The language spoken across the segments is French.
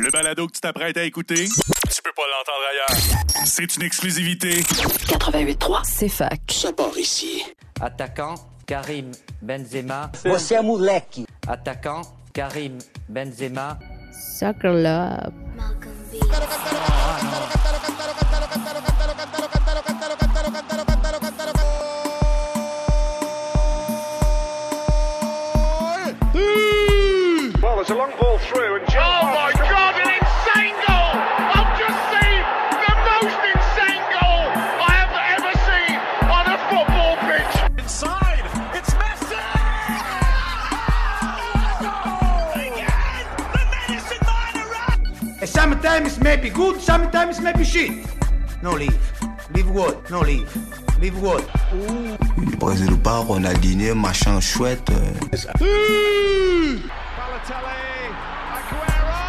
Le balado que tu t'apprêtes à écouter, tu peux pas l'entendre ailleurs. C'est une exclusivité. 88.3, C'est fac. Ça part ici. Attaquant, Karim Benzema. Você é moleque. Attaquant, Karim Benzema. Soccer Love. Well, Sometimes maybe good, sometimes maybe shit. No leave. Leave what? No leave. Leave what? Brésil ou pas, Ronaldinho, machin chouette. euh, Balotelli, Aguero!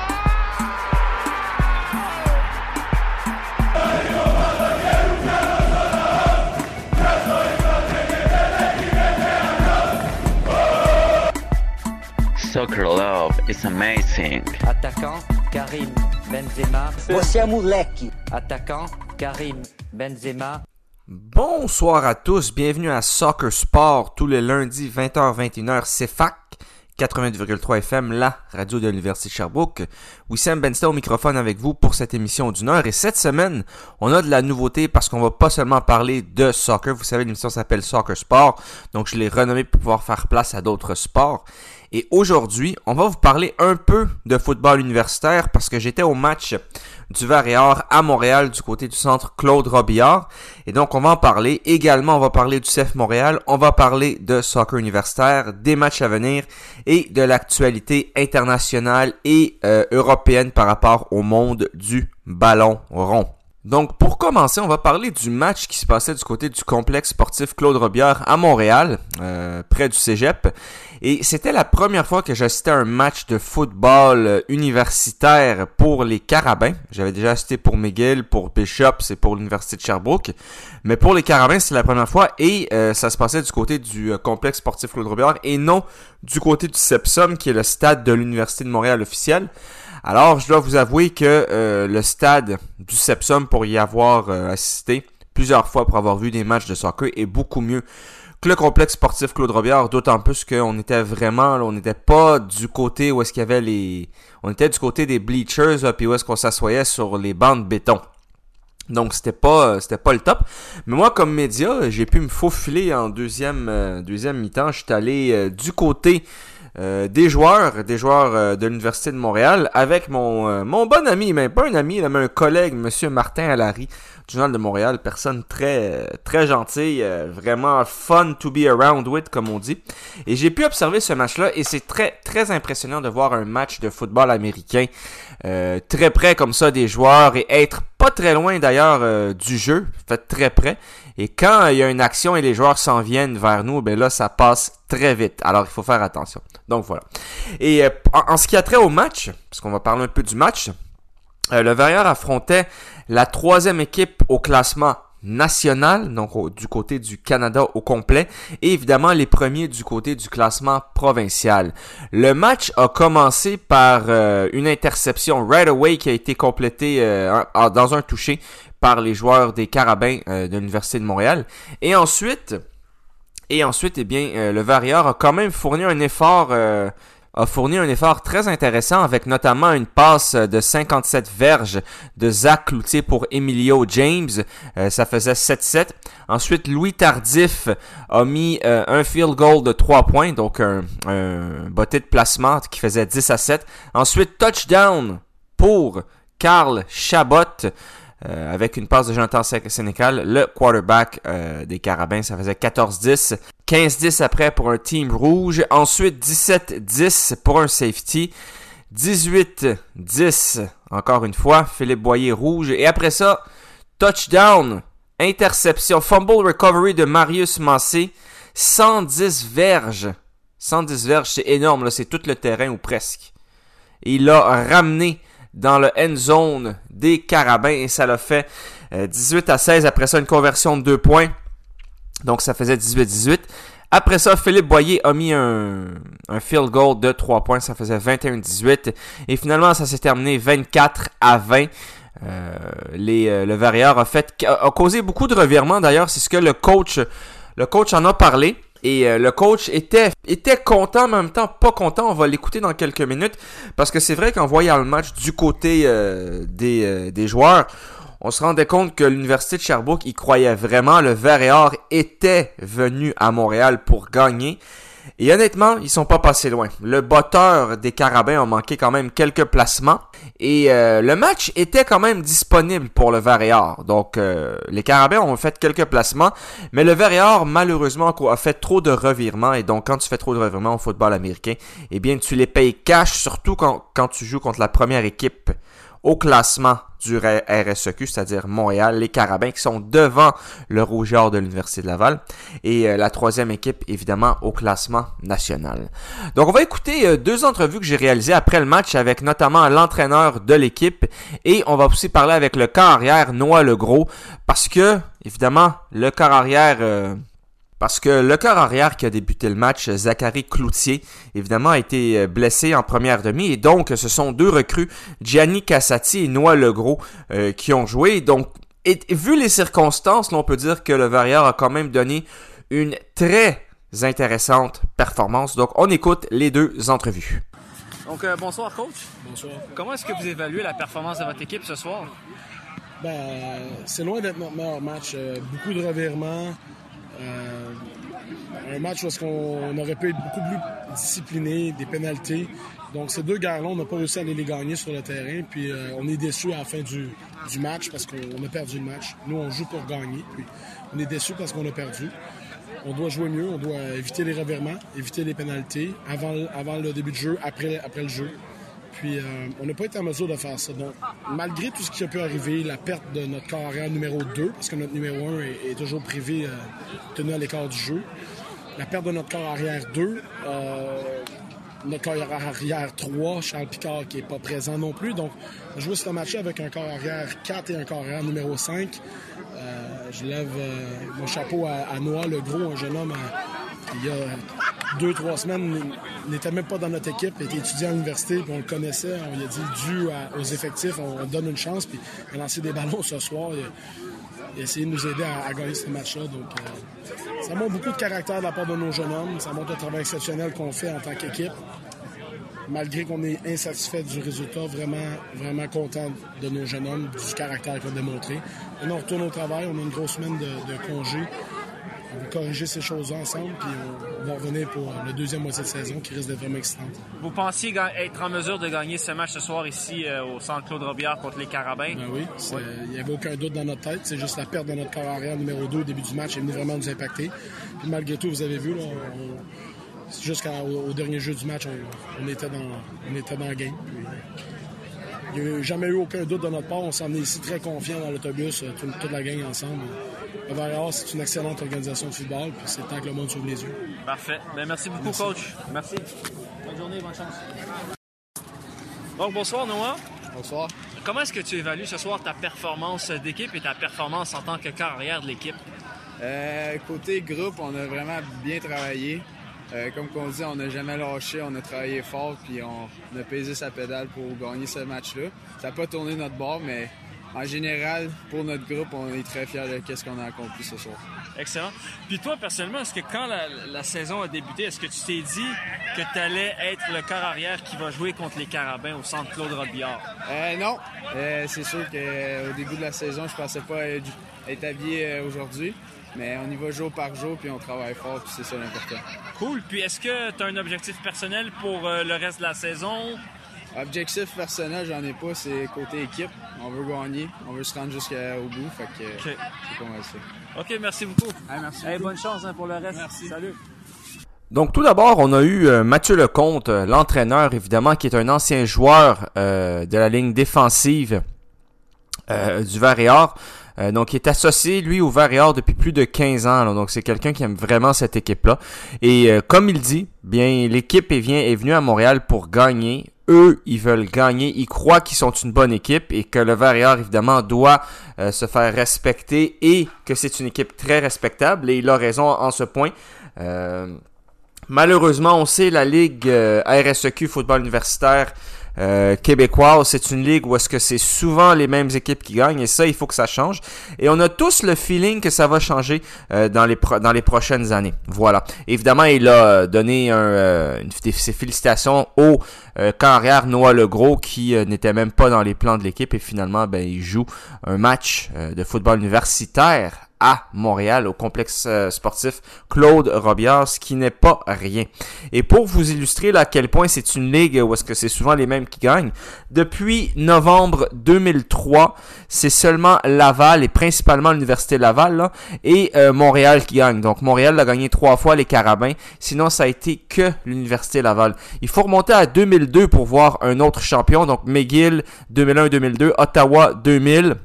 Soccer love is amazing. Attaquant, Karim Benzema. Moleque. Attaquant, Karim Benzema. Bonsoir à tous, bienvenue à Soccer Sport tous les lundis 20h-21h CFAC 88,3 FM, la radio de l'Université de Sherbrooke. Wissam Bensta au microphone avec vous pour cette émission d'une heure. Et cette semaine, on a de la nouveauté parce qu'on va pas seulement parler de soccer. Vous savez, l'émission s'appelle Soccer Sport. Donc, je l'ai renommé pour pouvoir faire place à d'autres sports. Et aujourd'hui, on va vous parler un peu de football universitaire parce que j'étais au match du Var à Montréal du côté du centre Claude Robillard. Et donc, on va en parler. Également, on va parler du CF Montréal. On va parler de soccer universitaire, des matchs à venir et de l'actualité internationale et euh, européenne par rapport au monde du ballon rond. Donc, pour commencer, on va parler du match qui se passait du côté du complexe sportif Claude Robillard à Montréal, euh, près du Cégep. Et c'était la première fois que j'assistais à un match de football euh, universitaire pour les Carabins. J'avais déjà assisté pour McGill, pour Bishops et pour l'Université de Sherbrooke. Mais pour les Carabins, c'est la première fois et euh, ça se passait du côté du euh, complexe sportif Claude Robillard et non du côté du Sepsum, qui est le stade de l'Université de Montréal officiel. Alors, je dois vous avouer que le stade du Sepsum, pour y avoir assisté plusieurs fois pour avoir vu des matchs de soccer, est beaucoup mieux le complexe sportif Claude Robillard, d'autant plus qu'on était vraiment, là, on n'était pas du côté où est-ce qu'il y avait les... On était du côté des bleachers, là, puis où est-ce qu'on s'assoyait sur les bancs de béton. Donc c'était pas euh, c'était pas le top. Mais moi comme média, j'ai pu me faufiler en deuxième euh, deuxième mi-temps. Je suis allé euh, du côté euh, des joueurs, des joueurs euh, de l'Université de Montréal, avec mon, euh, mon bon ami, mais pas un ami, mais un collègue, Monsieur Martin Allary, du Journal de Montréal, personne très très gentille, vraiment fun to be around with, comme on dit. Et j'ai pu observer ce match-là, et c'est très très impressionnant de voir un match de football américain très près comme ça des joueurs et être pas très loin d'ailleurs du jeu, fait très près. Et quand il y a une action et les joueurs s'en viennent vers nous, ben là, ça passe très vite. Alors, il faut faire attention. Donc, voilà. Et euh, en, ce qui a trait au match, parce qu'on va parler un peu du match, euh, le Verrières affrontait la troisième équipe au classement national, donc du côté du Canada au complet, et évidemment les premiers du côté du classement provincial. Le match a commencé par euh, une interception right away qui a été complétée dans un toucher par les joueurs des Carabins euh, de l'Université de Montréal. Et ensuite, eh bien, euh, le Varrior a quand même fourni un effort, euh, fourni un effort très intéressant avec notamment une passe de 57 verges de Zach Cloutier pour Emilio James. Ça faisait 7-7. Ensuite, Louis Tardif a mis un field goal de 3 points, donc un, un botté de placement qui faisait 10 à 7. Ensuite, touchdown pour Carl Chabot. Euh, avec une passe de Jonathan Sé- Sénécal, le quarterback euh, des Carabins, ça faisait 14-10. 15-10 après pour un team rouge. Ensuite, 17-10 pour un safety. 18-10, encore une fois, Philippe Boyer rouge. Et après ça, touchdown, interception, fumble recovery de Marius Massé. 110 verges. 110 verges, c'est énorme, là, c'est tout le terrain ou presque. Et il l'a ramené dans le end zone des Carabins et ça l'a fait euh, 18 à 16. Après ça, une conversion de 2 points. Donc ça faisait 18-18. Après ça, Philippe Boyer a mis un, field goal de 3 points, ça faisait 21-18. Et finalement, ça s'est terminé 24 à 20. Euh, les, euh, le Varieur a fait a, causé beaucoup de revirements d'ailleurs, c'est ce que coach le coach en a parlé. Et euh, le coach était, était content, mais en même temps pas content. On va l'écouter dans quelques minutes. Parce que c'est vrai qu'en voyant le match du côté des, des joueurs, on se rendait compte que l'Université de Sherbrooke y croyait vraiment. Le Vert était venu à Montréal pour gagner. Et honnêtement, ils sont pas passés loin. Le botteur des Carabins a manqué quand même quelques placements. Et euh, le match était quand même disponible pour le Varéor. Donc euh, les Carabins ont fait quelques placements. Mais le Varéor, malheureusement, a fait trop de revirements. Et donc quand tu fais trop de revirements au football américain, eh bien tu les payes cash, surtout quand, quand tu joues contre la première équipe au classement du RSEQ, c'est-à-dire Montréal, les Carabins qui sont devant le Rougeur de l'Université de Laval et euh, la troisième équipe évidemment au classement national. Donc on va écouter euh, deux entrevues que j'ai réalisées après le match avec notamment l'entraîneur de l'équipe et on va aussi parler avec le corps arrière Noah Legros parce que évidemment le corps arrière euh, parce que le corps arrière qui a débuté le match, Zachary Cloutier, évidemment, a été euh, blessé en première demi. Et donc, ce sont deux recrues, Gianni Cassati et Noah Legros, euh, qui ont joué. Donc, et, vu les circonstances, on peut dire que le Varieur a quand même donné une très intéressante performance. Donc, on écoute les deux entrevues. Donc, euh, bonsoir, coach. Bonsoir. Comment est-ce que vous évaluez la performance de votre équipe ce soir? Ben, c'est loin d'être notre meilleur match. beaucoup de revirements. Euh, un match où on aurait pu être beaucoup plus discipliné, des pénalités. Donc ces deux gars-là, on n'a pas réussi à aller les gagner sur le terrain. Puis euh, on est déçus à la fin du, match parce qu'on a perdu le match. Nous, on joue pour gagner. Puis on est déçus parce qu'on a perdu. On doit jouer mieux, on doit éviter les revirements, éviter les pénalités avant, le début de jeu, après le jeu. Puis euh, on n'a pas été en mesure de faire ça. Donc, malgré tout ce qui a pu arriver, la perte de notre carrière numéro 2, parce que notre numéro 1 est, toujours privé, euh, tenu à l'écart du jeu, la perte de notre corps arrière 2, euh, notre corps arrière 3, Charles Picard qui n'est pas présent non plus. Donc, on joue ce match avec un corps arrière 4 et un corps arrière numéro 5. je lève mon chapeau à, Noah, le gros, un jeune homme il y a deux, trois semaines, n'était même pas dans notre équipe, était étudiant à l'université, puis on le connaissait. On lui a dit, dû aux effectifs, on, donne une chance, puis il a lancé des ballons ce soir. Il, a essayé de nous aider à, gagner ce match-là. Donc, euh, ça montre beaucoup de caractère de la part de nos jeunes hommes. Ça montre le travail exceptionnel qu'on fait en tant qu'équipe. Malgré qu'on est insatisfait du résultat, vraiment, vraiment content de nos jeunes hommes, du caractère qu'ils ont démontré. Maintenant, on retourne au travail, on a une grosse semaine de, de congé on va corriger ces choses-là ensemble, puis on, va revenir pour le deuxième moitié de saison qui risque d'être vraiment excitante. Vous pensiez être en mesure de gagner ce match ce soir ici euh, au centre Claude Robillard contre les Carabins? Ben oui, il n'y avait aucun doute dans notre tête. C'est juste la perte de notre corps arrière numéro 2 au début du match est venue vraiment nous impacter. Puis malgré tout, vous avez vu, jusqu'au dernier jeu du match, on, était, dans, on était dans le game. Il n'y a jamais eu aucun doute de notre part. On s'en est ici très confiants dans l'autobus, euh, toute la gang ensemble. Le c'est une excellente organisation de football, puis c'est le temps que le monde s'ouvre les yeux. Parfait. Ben, merci beaucoup, coach. Merci. Bonne journée, bonne chance. Donc, bonsoir, Noah. Bonsoir. Comment est-ce que tu évalues ce soir ta performance d'équipe et ta performance en tant que carrière de l'équipe? Euh, côté groupe, on a vraiment bien travaillé. Euh, comme on dit, on n'a jamais lâché, on a travaillé fort, puis on, a pesé sa pédale pour gagner ce match-là. Ça n'a pas tourné notre bord, mais en général, pour notre groupe, on est très fiers de ce qu'on a accompli ce soir. Excellent. Puis toi, personnellement, est-ce que quand la, saison a débuté, est-ce que tu t'es dit que tu allais être le corps arrière qui va jouer contre les Carabins au centre Claude Robillard? Euh, non. Euh, c'est sûr qu'au début de la saison, je pensais pas être, habillé aujourd'hui. Mais on y va jour par jour, puis on travaille fort, puis c'est ça l'important. Cool. Puis est-ce que tu as un objectif personnel pour le reste de la saison? Objectif personnel, j'en ai pas, c'est côté équipe. On veut gagner, on veut se rendre jusqu'au bout, fait que c'est comment ça. OK, merci beaucoup. merci bonne chance hein, pour le reste. Merci. Salut. Donc tout d'abord, on a eu euh, Mathieu Lecomte, euh, l'entraîneur évidemment, qui est un ancien joueur euh, de la ligne défensive du Varéor. donc, il est associé, lui, au Varéor depuis plus de 15 ans. donc, c'est quelqu'un qui aime vraiment cette équipe-là. Et comme il dit, bien, l'équipe est, venue à Montréal pour gagner eux, ils veulent gagner, ils croient qu'ils sont une bonne équipe et que le Varior, évidemment, doit euh, se faire respecter et que c'est une équipe très respectable et il a raison en ce point. Euh, malheureusement, on sait la Ligue euh, RSEQ Football Universitaire euh, c'est une ligue où est-ce que c'est souvent les mêmes équipes qui gagnent et ça, il faut que ça change. Et on a tous le feeling que ça va changer euh, dans les prochaines années. Voilà. Évidemment, il a donné un, euh, ses félicitations au carrière Noah Legros qui n'était même pas dans les plans de l'équipe et finalement, ben, il joue un match de football universitaire à Montréal, au complexe euh, sportif Claude Robillard, ce qui n'est pas rien. Et pour vous illustrer à quel point c'est une ligue où est-ce que c'est souvent les mêmes qui gagnent, depuis novembre 2003, c'est seulement Laval et principalement l'Université Laval et euh, Montréal qui gagnent. Donc Montréal a gagné trois fois les Carabins, sinon ça a été que l'Université Laval. Il faut remonter à 2002 pour voir un autre champion, donc McGill 2001-2002, Ottawa 2000.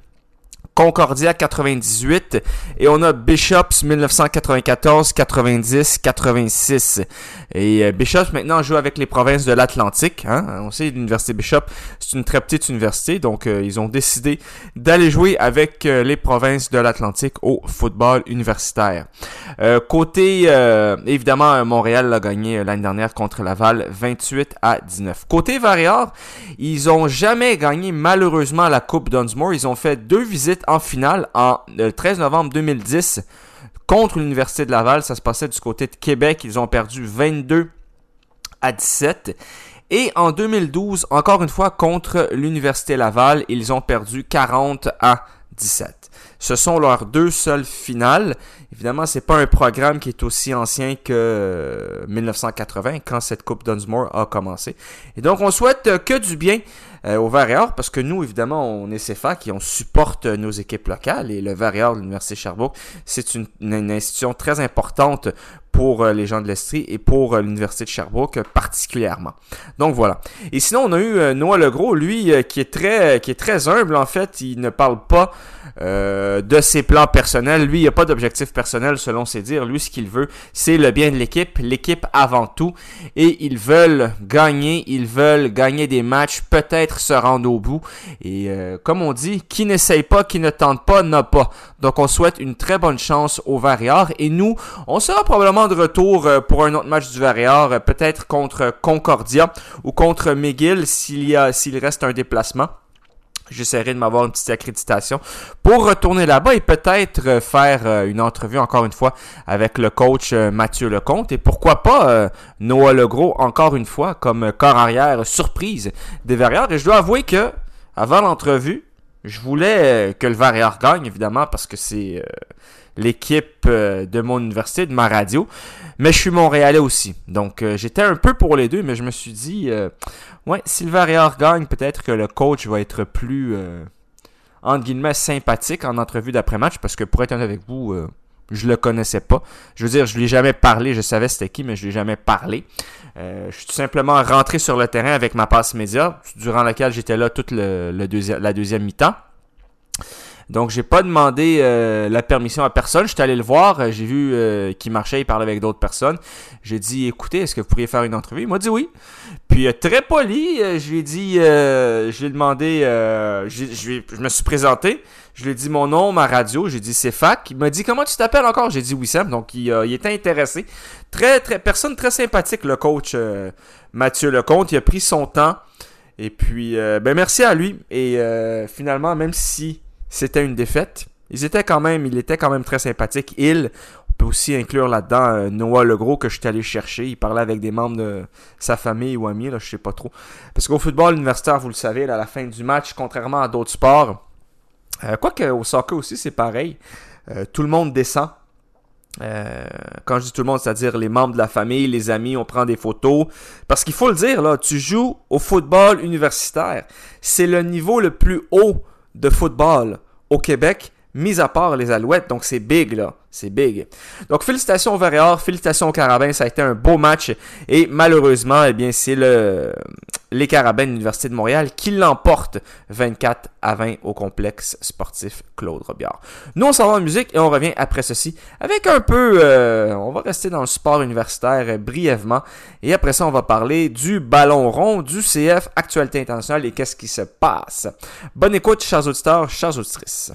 Concordia 98 et on a Bishops 1994, 90, 86. Et euh, Bishops maintenant joue avec les provinces de l'Atlantique. Hein? On sait l'université Bishop, c'est une très petite université, donc euh, ils ont décidé d'aller jouer avec euh, les provinces de l'Atlantique au football universitaire. côté évidemment Montréal a gagné l'année dernière contre Laval 28 à 19. Côté Variard, ils ont jamais gagné malheureusement la Coupe Dunsmore. Ils ont fait deux visites en finale en 13 euh, novembre 2010 contre l'Université de Laval. Ça se passait du côté de Québec. Ils ont perdu 22 à 17. Et en 2012, encore une fois, contre l'Université Laval, ils ont perdu 40 à 17. Ce sont leurs deux seules finales. Évidemment, c'est pas un programme qui est aussi ancien que 1980 euh, quand cette Coupe Dunsmore a commencé. Et donc, on souhaite que du bien euh, au Varéor parce que nous, évidemment, on est CFAC et on supporte nos équipes locales et le Varéor de l'Université Sherbrooke, c'est une, une, institution très importante pour euh, les gens de l'Estrie et pour euh, l'Université de Sherbrooke particulièrement. Donc voilà. Et sinon, on a eu Noah Legros, lui, qui est très qui est très humble en fait. Il ne parle pas de ses plans personnels. Lui, il n'a pas d'objectif personnel selon ses dires. Lui, ce qu'il veut, c'est le bien de l'équipe, l'équipe avant tout. Et ils veulent gagner, ils veulent gagner des matchs, peut-être se rendre au bout. Et euh, comme on dit, qui n'essaye pas, qui ne tente pas, n'a pas. Donc on souhaite une très bonne chance au Variard. Et nous, on sera probablement de retour euh, pour un autre match du Variard, euh, peut-être contre Concordia ou contre McGill s'il y a s'il reste un déplacement. J'essaierai de m'avoir une petite accréditation pour retourner là-bas et peut-être euh, faire euh, une entrevue encore une fois avec le coach euh, Mathieu Lecomte et pourquoi pas Noah Legros encore une fois comme corps arrière surprise des Verrières. Et je dois avouer que avant l'entrevue, je voulais que le Verrières gagne évidemment parce que c'est l'équipe de mon université, de ma radio. Mais je suis Montréalais aussi. Donc j'étais un peu pour les deux, mais je me suis dit Ouais, si le gagne, peut-être que le coach va être plus, euh, entre guillemets, sympathique en entrevue d'après-match, parce que pour être honnête avec vous, euh, je le connaissais pas. Je veux dire, je lui ai jamais parlé, je savais c'était qui, mais je lui ai jamais parlé. Euh, je suis tout simplement rentré sur le terrain avec ma passe média, durant laquelle j'étais là toute la deuxième mi-temps. Donc, j'ai pas demandé euh, la permission à personne. J'étais allé le voir. Euh, j'ai vu euh, qu'il marchait, il parlait avec d'autres personnes. J'ai dit, écoutez, est-ce que vous pourriez faire une entrevue? Il m'a dit oui. Puis, très poli, je lui ai dit, je lui ai demandé, je, me suis présenté. Je lui ai dit mon nom, ma radio. J'ai dit c'est fac. Il m'a dit comment tu t'appelles encore? J'ai dit Wissam. Donc, il, il, était intéressé. Très, très, personne très sympathique, le coach Mathieu Lecomte. Il a pris son temps. Et puis, ben merci à lui. Et finalement, même si c'était une défaite. Ils étaient quand même, il était quand même très sympathique. Il, on peut aussi inclure là-dedans euh, Noah Legros que je suis allé chercher. Il parlait avec des membres de sa famille ou amis, là, je sais pas trop. Parce qu'au football universitaire, vous le savez, à la fin du match, contrairement à d'autres sports, euh, quoique au soccer aussi c'est pareil, euh, tout le monde descend. quand je dis tout le monde, c'est-à-dire les membres de la famille, les amis, on prend des photos. Parce qu'il faut le dire, là, tu joues au football universitaire. C'est le niveau le plus haut de football au Québec, mis à part les Alouettes. Donc c'est big là, c'est big. Donc félicitations au Verréor, félicitations aux Carabins, ça a été un beau match et malheureusement, eh bien c'est le les Carabins de l'Université de Montréal qui l'emportent 24 à 20 au complexe sportif Claude Robillard. Nous on s'en va en musique et on revient après ceci avec un peu euh, on va rester dans le sport universitaire brièvement et après ça on va parler du ballon rond du CF actualité internationale et qu'est-ce qui se passe. Bonne écoute chers auditeurs, chers auditrices.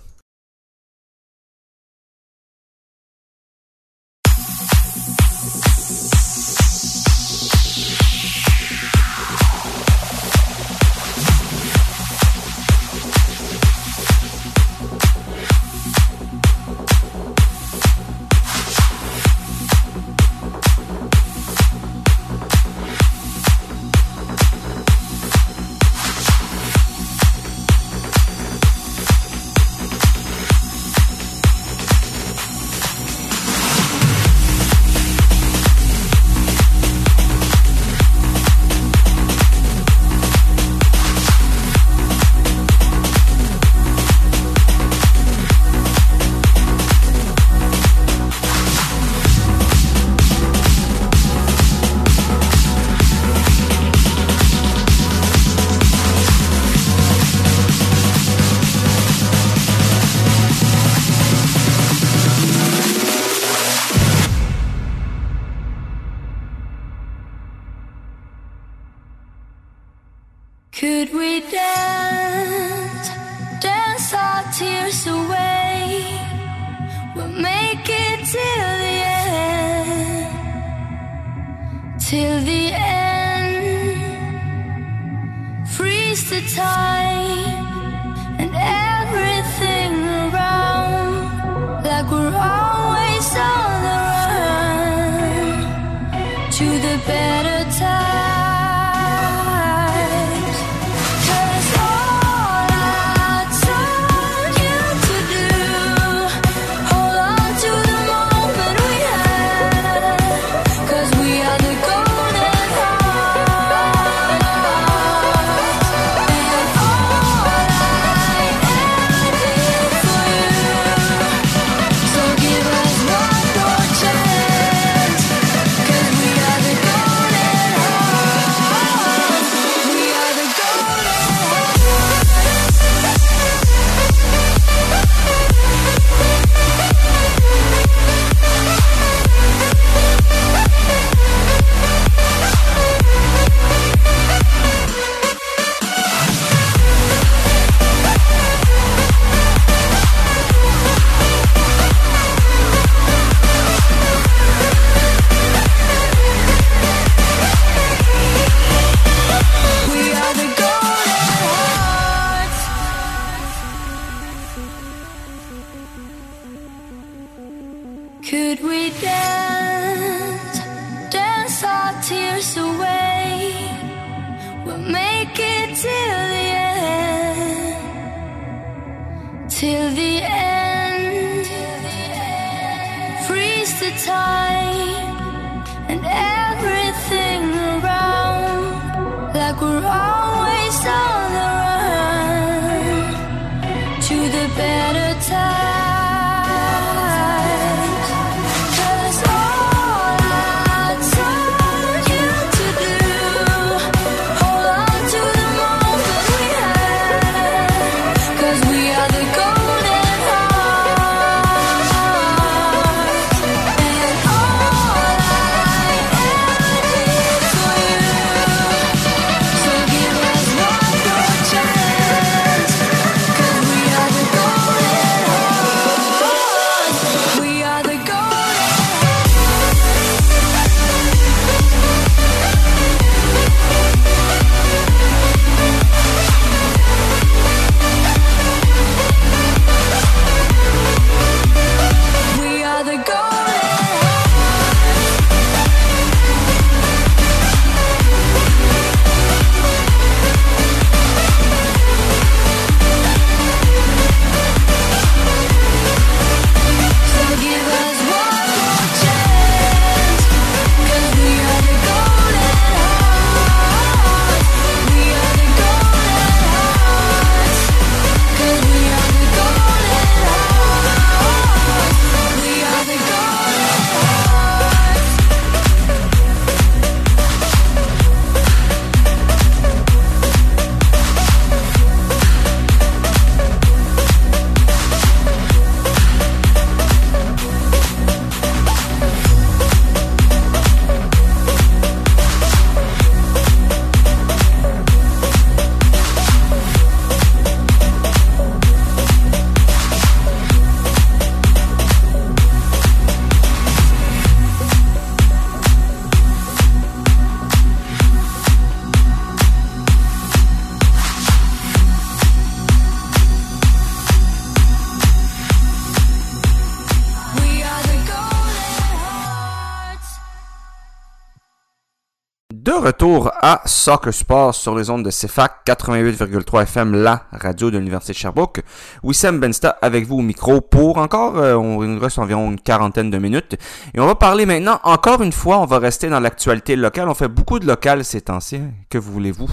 À Soccer Sport sur les ondes de CFAC 88,3 FM, la radio de l'Université de Sherbrooke. Wissam Bensta avec vous au micro pour encore, euh, on reste environ une quarantaine de minutes. Et on va parler maintenant, encore une fois, on va rester dans l'actualité locale. On fait beaucoup de local ces temps-ci. hein. Que voulez-vous?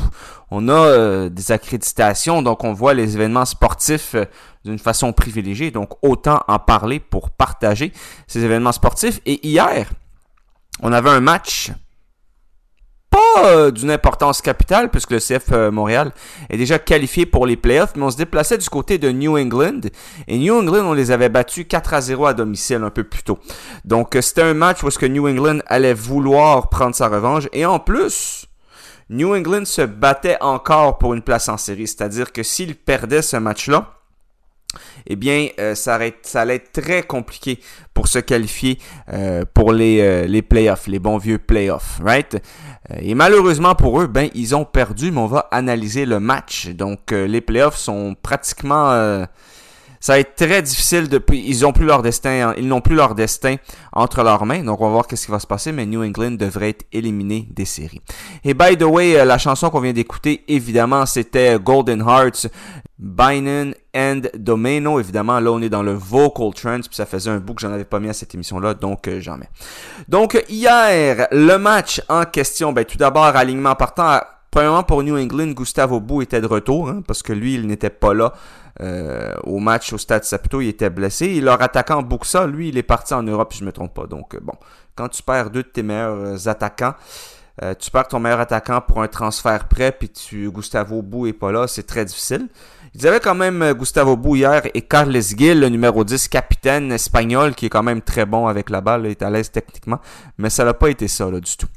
On a euh, des accréditations, donc on voit les événements sportifs euh, d'une façon privilégiée. Donc autant en parler pour partager ces événements sportifs. Et hier, on avait un match pas euh, d'une importance capitale, puisque le CF euh, Montréal est déjà qualifié pour les playoffs, mais on se déplaçait du côté de New England. Et New England, on les avait battus 4 à 0 à domicile un peu plus tôt. Donc euh, c'était un match où est-ce que New England allait vouloir prendre sa revanche. Et en plus, New England se battait encore pour une place en série. C'est-à-dire que s'ils perdaient ce match-là, eh bien, euh, ça, allait être très compliqué pour se qualifier euh, pour les, euh, les playoffs, les bons vieux playoffs, right? Et malheureusement pour eux, ben, ils ont perdu, mais on va analyser le match. Donc, les playoffs sont pratiquement... ça va être très difficile depuis. Destin, ils n'ont plus leur destin entre leurs mains. Donc on va voir qu'est-ce qui va se passer. Mais New England devrait être éliminé des séries. Et by the way, la chanson qu'on vient d'écouter, évidemment, c'était Golden Hearts, Bynum and Domeno. Évidemment, là on est dans le vocal trance. Puis ça faisait un bout que j'en avais pas mis à cette émission-là, donc euh, j'en mets. Donc hier, le match en question. Ben tout d'abord, alignement partant. Premièrement, pour New England, Gustavo Bou était de retour, hein, parce que lui, il n'était pas là euh, au match au Stade Saputo, il était blessé. Et leur attaquant Buxa, lui, il est parti en Europe, si je me trompe pas. Donc, euh, bon, quand tu perds deux de tes meilleurs euh, attaquants, euh, tu perds ton meilleur attaquant pour un transfert prêt, puis tu Gustavo Bou est pas là, c'est très difficile. Ils avaient quand même euh, Gustavo Bou et Carles Gil, le numéro 10, capitaine espagnol, qui est quand même très bon avec la balle, est à l'aise techniquement, mais ça n'a pas été ça là, du tout.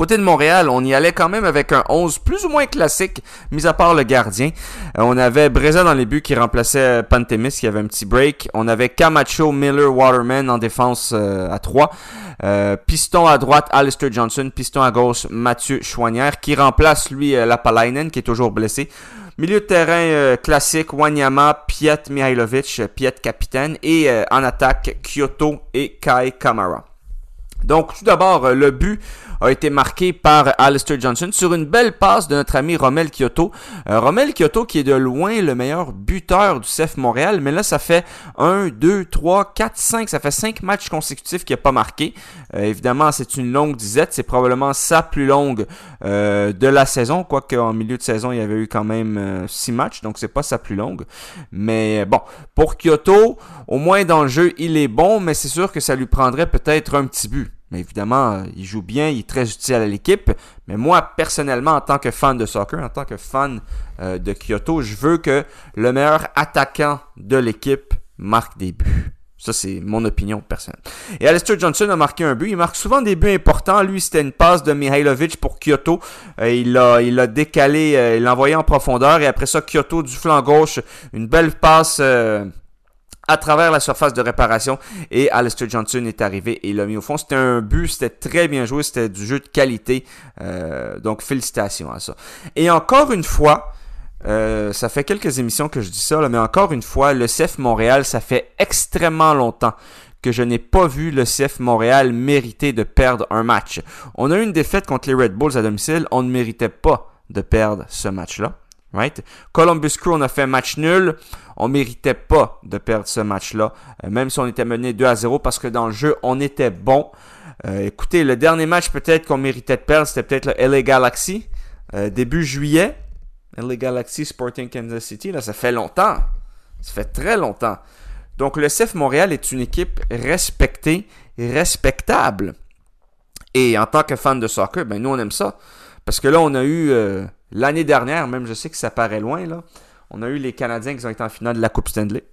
Côté de Montréal, on y allait quand même avec un 11 plus ou moins classique, mis à part le gardien. Euh, on avait Breza dans les buts qui remplaçait Pantemis qui avait un petit break. On avait Camacho, Miller, Waterman en défense euh, à 3. Euh, piston à droite, Alistair Johnson. Piston à gauche, Mathieu Chouanière qui remplace lui euh, Lapalainen qui est toujours blessé. Milieu de terrain euh, classique, Wanyama, Piet Mihailovic, euh, Piet capitaine. Et euh, en attaque, Kyoto et Kai Kamara. Donc, tout d'abord, euh, le but a été marqué par Alistair Johnson sur une belle passe de notre ami Romel Kyoto. Euh, Romel Kyoto qui est de loin le meilleur buteur du CF Montréal, mais là, ça fait 1, 2, 3, 4, 5, ça fait 5 matchs consécutifs qu'il n'a pas marqué. Euh, évidemment, c'est une longue disette, c'est probablement sa plus longue euh, de la saison, quoique en milieu de saison, il y avait eu quand même 6 matchs, donc c'est pas sa plus longue. Mais bon, pour Kyoto, au moins dans le jeu, il est bon, mais c'est sûr que ça lui prendrait peut-être un petit but. Mais évidemment, euh, il joue bien, il est très utile à l'équipe. Mais moi, personnellement, en tant que fan de soccer, en tant que fan euh, de Kyoto, je veux que le meilleur attaquant de l'équipe marque des buts. Ça, c'est mon opinion personnelle. Et Alistair Johnson a marqué un but. Il marque souvent des buts importants. Lui, c'était une passe de Mihailovic pour Kyoto. Euh, il l'a il l'a décalé, euh, il l'a envoyé en profondeur. Et après ça, Kyoto du flanc gauche. Une belle passe... à travers la surface de réparation et Alistair Johnson est arrivé et l'a mis au fond. C'était un but, c'était très bien joué, c'était du jeu de qualité. Euh, donc félicitations à ça. Et encore une fois, euh, ça fait quelques émissions que je dis ça, mais encore une fois, le CF Montréal, ça fait extrêmement longtemps que je n'ai pas vu le CF Montréal mériter de perdre un match. On a eu une défaite contre les Red Bulls à domicile, on ne méritait pas de perdre ce match-là. Right? Columbus Crew, on a fait match nul. On méritait pas de perdre ce match-là, euh, même si on était mené 2 à 0, parce que dans le jeu, on était bon. Euh, écoutez, le dernier match peut-être qu'on méritait de perdre, c'était peut-être le LA Galaxy, euh, début juillet. LA Galaxy Sporting Kansas City, là, ça fait longtemps. Ça fait très longtemps. Donc le CF Montréal est une équipe respectée, respectable. Et en tant que fan de soccer, ben nous on aime ça. Parce que là, on a eu euh, l'année dernière, même je sais que ça paraît loin, là, on a eu les Canadiens qui ont été en finale de la Coupe Stanley.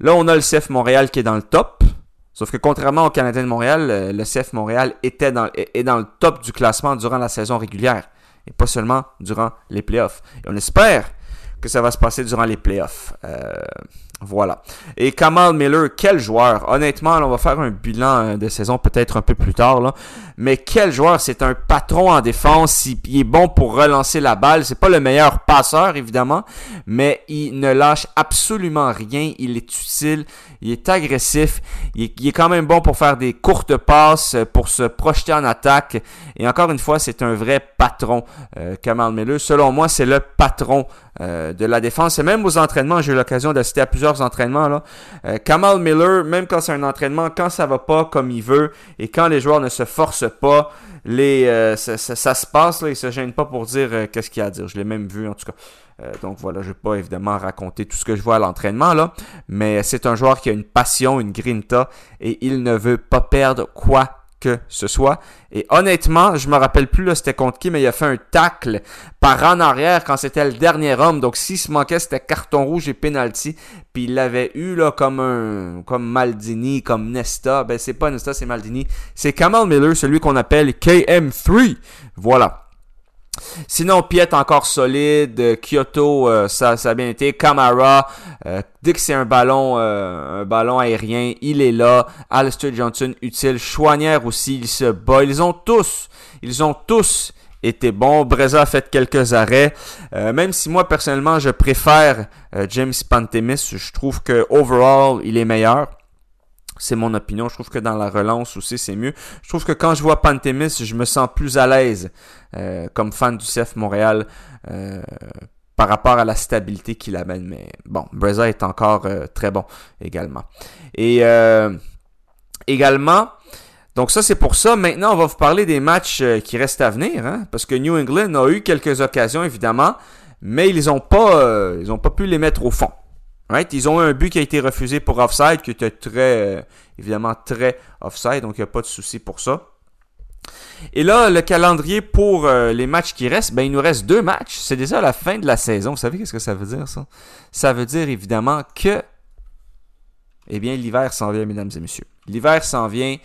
Là, on a le CF Montréal qui est dans le top. Sauf que contrairement aux Canadiens de Montréal, euh, le CF Montréal était dans, est dans le top du classement durant la saison régulière. Et pas seulement durant les playoffs. Et on espère que ça va se passer durant les playoffs. Euh, voilà. Et Kamal Miller, quel joueur. Honnêtement, on va faire un bilan euh, de saison peut-être un peu plus tard. Là. Mais quel joueur. C'est un patron en défense. Il, est bon pour relancer la balle. C'est pas le meilleur passeur, évidemment. Mais il ne lâche absolument rien. Il est utile. Il est agressif. Il est, quand même bon pour faire des courtes passes, euh, pour se projeter en attaque. Et encore une fois, c'est un vrai patron, euh, Kamal Miller. Selon moi, c'est le patron de la défense. Et même aux entraînements, j'ai eu l'occasion d'assister à plusieurs entraînements. Là. Euh, Kamal Miller, même quand c'est un entraînement, quand ça va pas comme il veut et quand les joueurs ne se forcent pas, les, euh, ça, se passe, là, il se gêne pas pour dire euh, qu'est-ce qu'il y a à dire. Je l'ai même vu en tout cas. Donc voilà, je vais pas évidemment raconter tout ce que je vois à l'entraînement là, mais c'est un joueur qui a une passion, une grinta et il ne veut pas perdre quoi que ce soit. Et honnêtement, je me rappelle plus là c'était contre qui, mais il a fait un tacle par en arrière quand c'était le dernier homme. Donc s'il se manquait, c'était carton rouge et penalty. Puis il l'avait eu là comme un comme Maldini, comme Nesta. Ben c'est pas Nesta, c'est Maldini. C'est Kamal Miller, celui qu'on appelle KM3. Voilà. Sinon, Piet encore solide. Euh, Kyoto, euh, ça, ça a bien été. Kamara, euh, dès que c'est un ballon, euh, un ballon aérien, il est là. Alistair Johnson, utile. Chouanière aussi, il se bat. Ils ont tous, ils ont tous été bons. Breza a fait quelques arrêts. Même si moi, personnellement, je préfère James Pantemis. Je trouve que overall, il est meilleur. C'est mon opinion. Je trouve que dans la relance aussi, c'est mieux. Je trouve que quand je vois Pantemis, je me sens plus à l'aise euh, comme fan du CF Montréal euh, par rapport à la stabilité qu'il amène. Mais bon, Breza est encore euh, très bon également. Et également, donc ça c'est pour ça. Maintenant, on va vous parler des matchs qui restent à venir, hein, parce que New England a eu quelques occasions évidemment, mais ils ont pas, euh, ils ont pas pu les mettre au fond. Right? Ils ont un but qui a été refusé pour offside, qui était très, euh, évidemment très offside, donc il n'y a pas de souci pour ça. Et là, le calendrier pour euh, les matchs qui restent, ben il nous reste deux matchs. C'est déjà la fin de la saison. Vous savez qu'est-ce que ça veut dire, ça? Ça veut dire évidemment que, eh bien, l'hiver s'en vient, mesdames et messieurs. L'hiver s'en vient.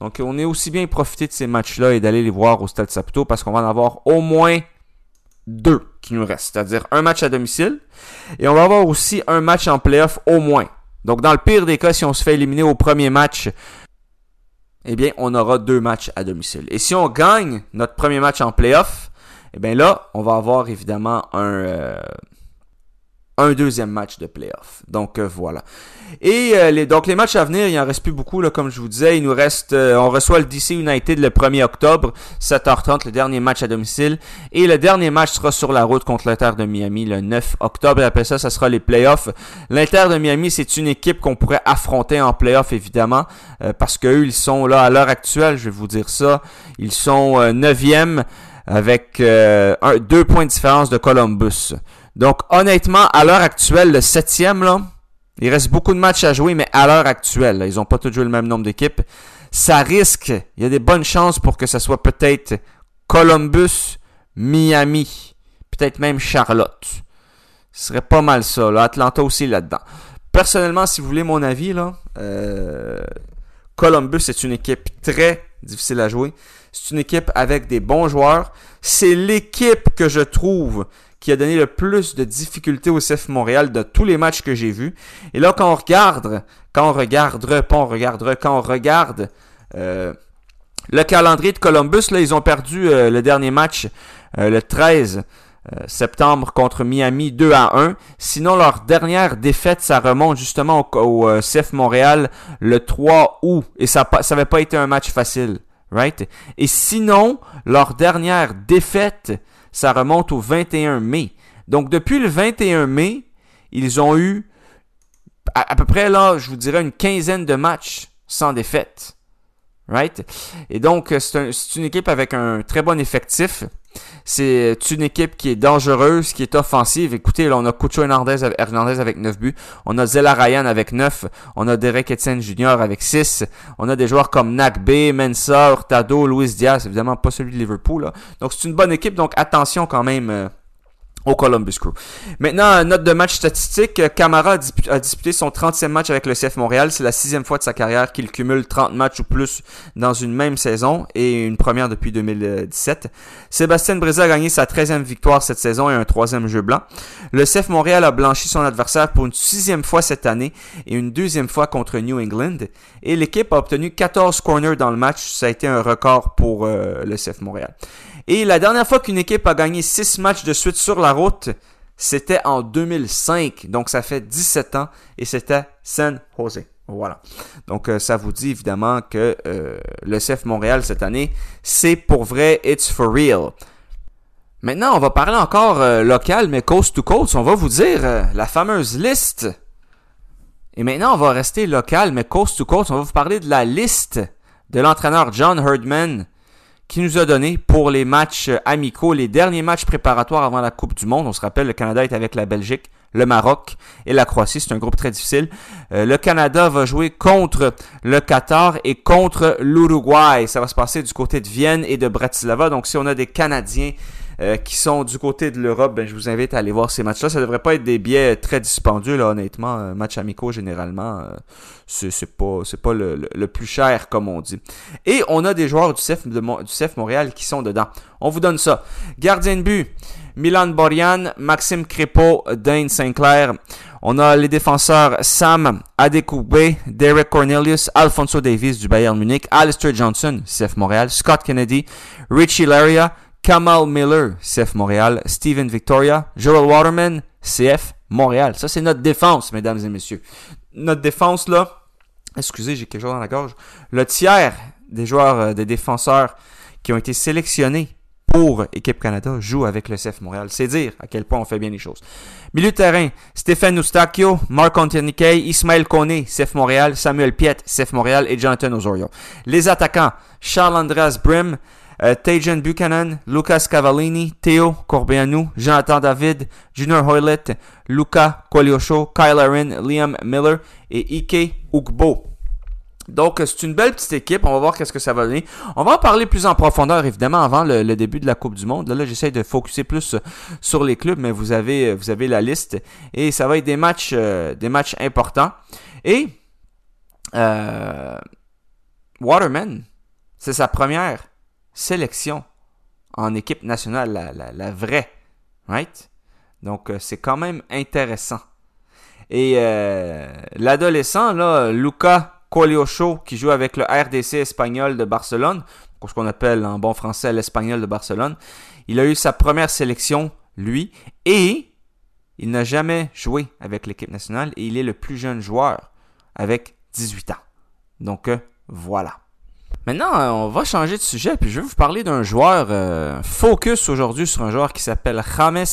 Donc, on est aussi bien profiter de ces matchs-là et d'aller les voir au Stade Saputo parce qu'on va en avoir au moins deux qui nous restent. C'est-à-dire un match à domicile et on va avoir aussi un match en playoff au moins. Donc, dans le pire des cas, si on se fait éliminer au premier match, eh bien, on aura deux matchs à domicile. Et si on gagne notre premier match en playoff, eh bien là, on va avoir évidemment un, euh, un deuxième match de playoff. Donc euh, voilà. Et euh, donc les matchs à venir, il en reste plus beaucoup, là, comme je vous disais. Il nous reste, euh, on reçoit le DC United le 1er octobre, 7h30, le dernier match à domicile. Et le dernier match sera sur la route contre l'Inter de Miami le 9 octobre. Et après ça, ça sera les playoffs. L'Inter de Miami, c'est une équipe qu'on pourrait affronter en playoff, évidemment, parce que eux, ils sont là à l'heure actuelle, je vais vous dire ça. Ils sont euh, 9e avec deux points de différence de Columbus. Donc honnêtement, à l'heure actuelle, le septième, là, il reste beaucoup de matchs à jouer, mais à l'heure actuelle, ils n'ont pas tous joué le même nombre d'équipes. Ça risque, il y a des bonnes chances pour que ça soit peut-être Columbus, Miami, peut-être même Charlotte. Ce serait pas mal ça. Atlanta aussi là-dedans. Personnellement, si vous voulez mon avis, là, euh, Columbus est une équipe très difficile à jouer. C'est une équipe avec des bons joueurs. C'est l'équipe que je trouve qui a donné le plus de difficultés au CF Montréal de tous les matchs que j'ai vus. Et là, quand on regarde, quand on regarde, pas on regardera, quand on regarde euh, le calendrier de Columbus, là, ils ont perdu euh, le dernier match euh, le 13 euh, septembre contre Miami 2 à 1. Sinon, leur dernière défaite, ça remonte justement au, au CF Montréal le 3 août. Et ça n'avait pas été un match facile. Right? Et sinon, leur dernière défaite, ça remonte au 21 mai. Donc, depuis le 21 mai, ils ont eu à, peu près, là, je vous dirais, une quinzaine de matchs sans défaite. Right? Et donc, euh, c'est un- c'est une équipe avec un très bon effectif. C'est une équipe qui est dangereuse, qui est offensive. Écoutez, là, on a Cucho Hernandez avec, Hernandez avec 9 buts. On a Zella Ryan avec 9. On a Derek Etienne Jr. avec 6. On a des joueurs comme Nakbe, Mensa, Hurtado, Luis Diaz. Évidemment, pas celui de Liverpool. Là. Donc, c'est une bonne équipe. Donc, attention quand même euh, au Columbus Crew. Maintenant, note de match statistique. Camara a disputé son 30e match avec le CF Montréal. C'est la sixième fois de sa carrière qu'il cumule 30 matchs ou plus dans une même saison et une première depuis 2017. Sébastien Breza a gagné sa 13e victoire cette saison et un troisième jeu blanc. Le CF Montréal a blanchi son adversaire pour une sixième fois cette année et une deuxième fois contre New England. Et l'équipe a obtenu 14 corners dans le match. Ça a été un record pour euh, le CF Montréal. Et la dernière fois qu'une équipe a gagné 6 matchs de suite sur la route, c'était en 2005. Donc ça fait 17 ans et c'était San Jose. Voilà. Donc euh, ça vous dit évidemment que euh, le CF Montréal cette année, c'est pour vrai, it's for real. Maintenant, on va parler encore euh, local, mais coast to coast. On va vous dire la fameuse liste. Et maintenant, on va rester local, mais coast to coast. On va vous parler de la liste de l'entraîneur John Herdman qui nous a donné pour les matchs euh, amicaux, les derniers matchs préparatoires avant la Coupe du Monde. On se rappelle, le Canada est avec la Belgique, le Maroc et la Croatie. C'est un groupe très difficile. Euh, le Canada va jouer contre le Qatar et contre l'Uruguay. Ça va se passer du côté de Vienne et de Bratislava. Donc, si on a des Canadiens euh, qui sont du côté de l'Europe, ben, je vous invite à aller voir ces matchs-là. Ça devrait pas être des billets très dispendieux, là, honnêtement. Un match amicaux, généralement, euh, c'est pas, pas le, plus cher, comme on dit. Et on a des joueurs du CF, de du CF Montréal qui sont dedans. On vous donne ça. Gardien de but, Milan Borian, Maxime Crépeau, Dane Sinclair. On a les défenseurs Sam Adekugbe, Derek Cornelius, Alfonso Davis du Bayern Munich, Alistair Johnson, CF Montréal, Scott Kennedy, Richie Laria, Kamal Miller, CF Montréal, Steven Victoria, Joel Waterman, CF Montréal. Ça, c'est notre défense, mesdames et messieurs. Notre défense, là, excusez, j'ai quelque chose dans la gorge. Le tiers des joueurs, euh, des défenseurs qui ont été sélectionnés pour Équipe Canada jouent avec le CF Montréal. C'est dire à quel point on fait bien les choses. Milieu de terrain, Stéphane Eustachio, Marc Antonikay, Ismaël Koné, CF Montréal, Samuel Piet, CF Montréal et Jonathan Osorio. Les attaquants, Charles Andreas Brim, euh, Tajan Buchanan, Lucas Cavallini, Théo Corbeanu, Jonathan David, Junior Hoylett, Luca Qualiosho, Kyle Aaron, Liam Miller et Ike Ugbo. Donc, euh, c'est une belle petite équipe. On va voir qu'est-ce que ça va donner. On va en parler plus en profondeur, évidemment, avant le, début de la Coupe du Monde. Là, là j'essaie de focuser plus euh, sur les clubs, mais vous avez, euh, vous avez la liste. Et ça va être des matchs, des matchs importants. Et Waterman, c'est sa première sélection en équipe nationale, la, la, vraie. Right? Donc, euh, c'est quand même intéressant. Et euh, l'adolescent, là, Luca Coliocho, qui joue avec le RDC espagnol de Barcelone, ce qu'on appelle en bon français l'espagnol de Barcelone, il a eu sa première sélection, lui, et il n'a jamais joué avec l'équipe nationale et il est le plus jeune joueur avec 18 ans. Donc euh, voilà. Maintenant, euh, on va changer de sujet, puis je vais vous parler d'un joueur euh, focus aujourd'hui sur un joueur qui s'appelle James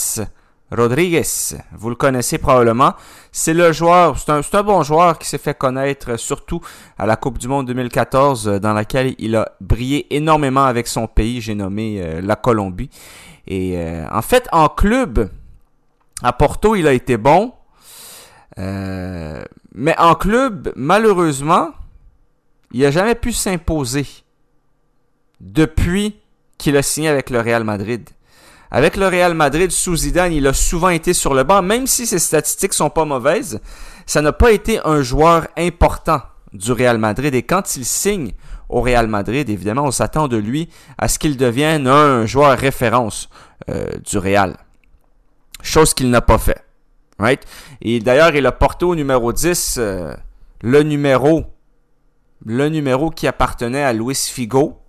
Rodriguez. Vous le connaissez probablement. C'est le joueur, c'est un, bon joueur qui s'est fait connaître euh, surtout à la Coupe du Monde 2014, euh, dans laquelle il a brillé énormément avec son pays, j'ai nommé la Colombie. Et en fait, en club, à Porto, il a été bon. Mais en club, malheureusement, il n'a jamais pu s'imposer depuis qu'il a signé avec le Real Madrid. Avec le Real Madrid sous Zidane, il a souvent été sur le banc, même si ses statistiques sont pas mauvaises. Ça n'a pas été un joueur important du Real Madrid. Et quand il signe au Real Madrid, évidemment, on s'attend de lui à ce qu'il devienne un joueur référence euh, du Real. Chose qu'il n'a pas fait. Right? Et d'ailleurs, il a porté au numéro 10 euh, le numéro le numéro qui appartenait à Luis Figo,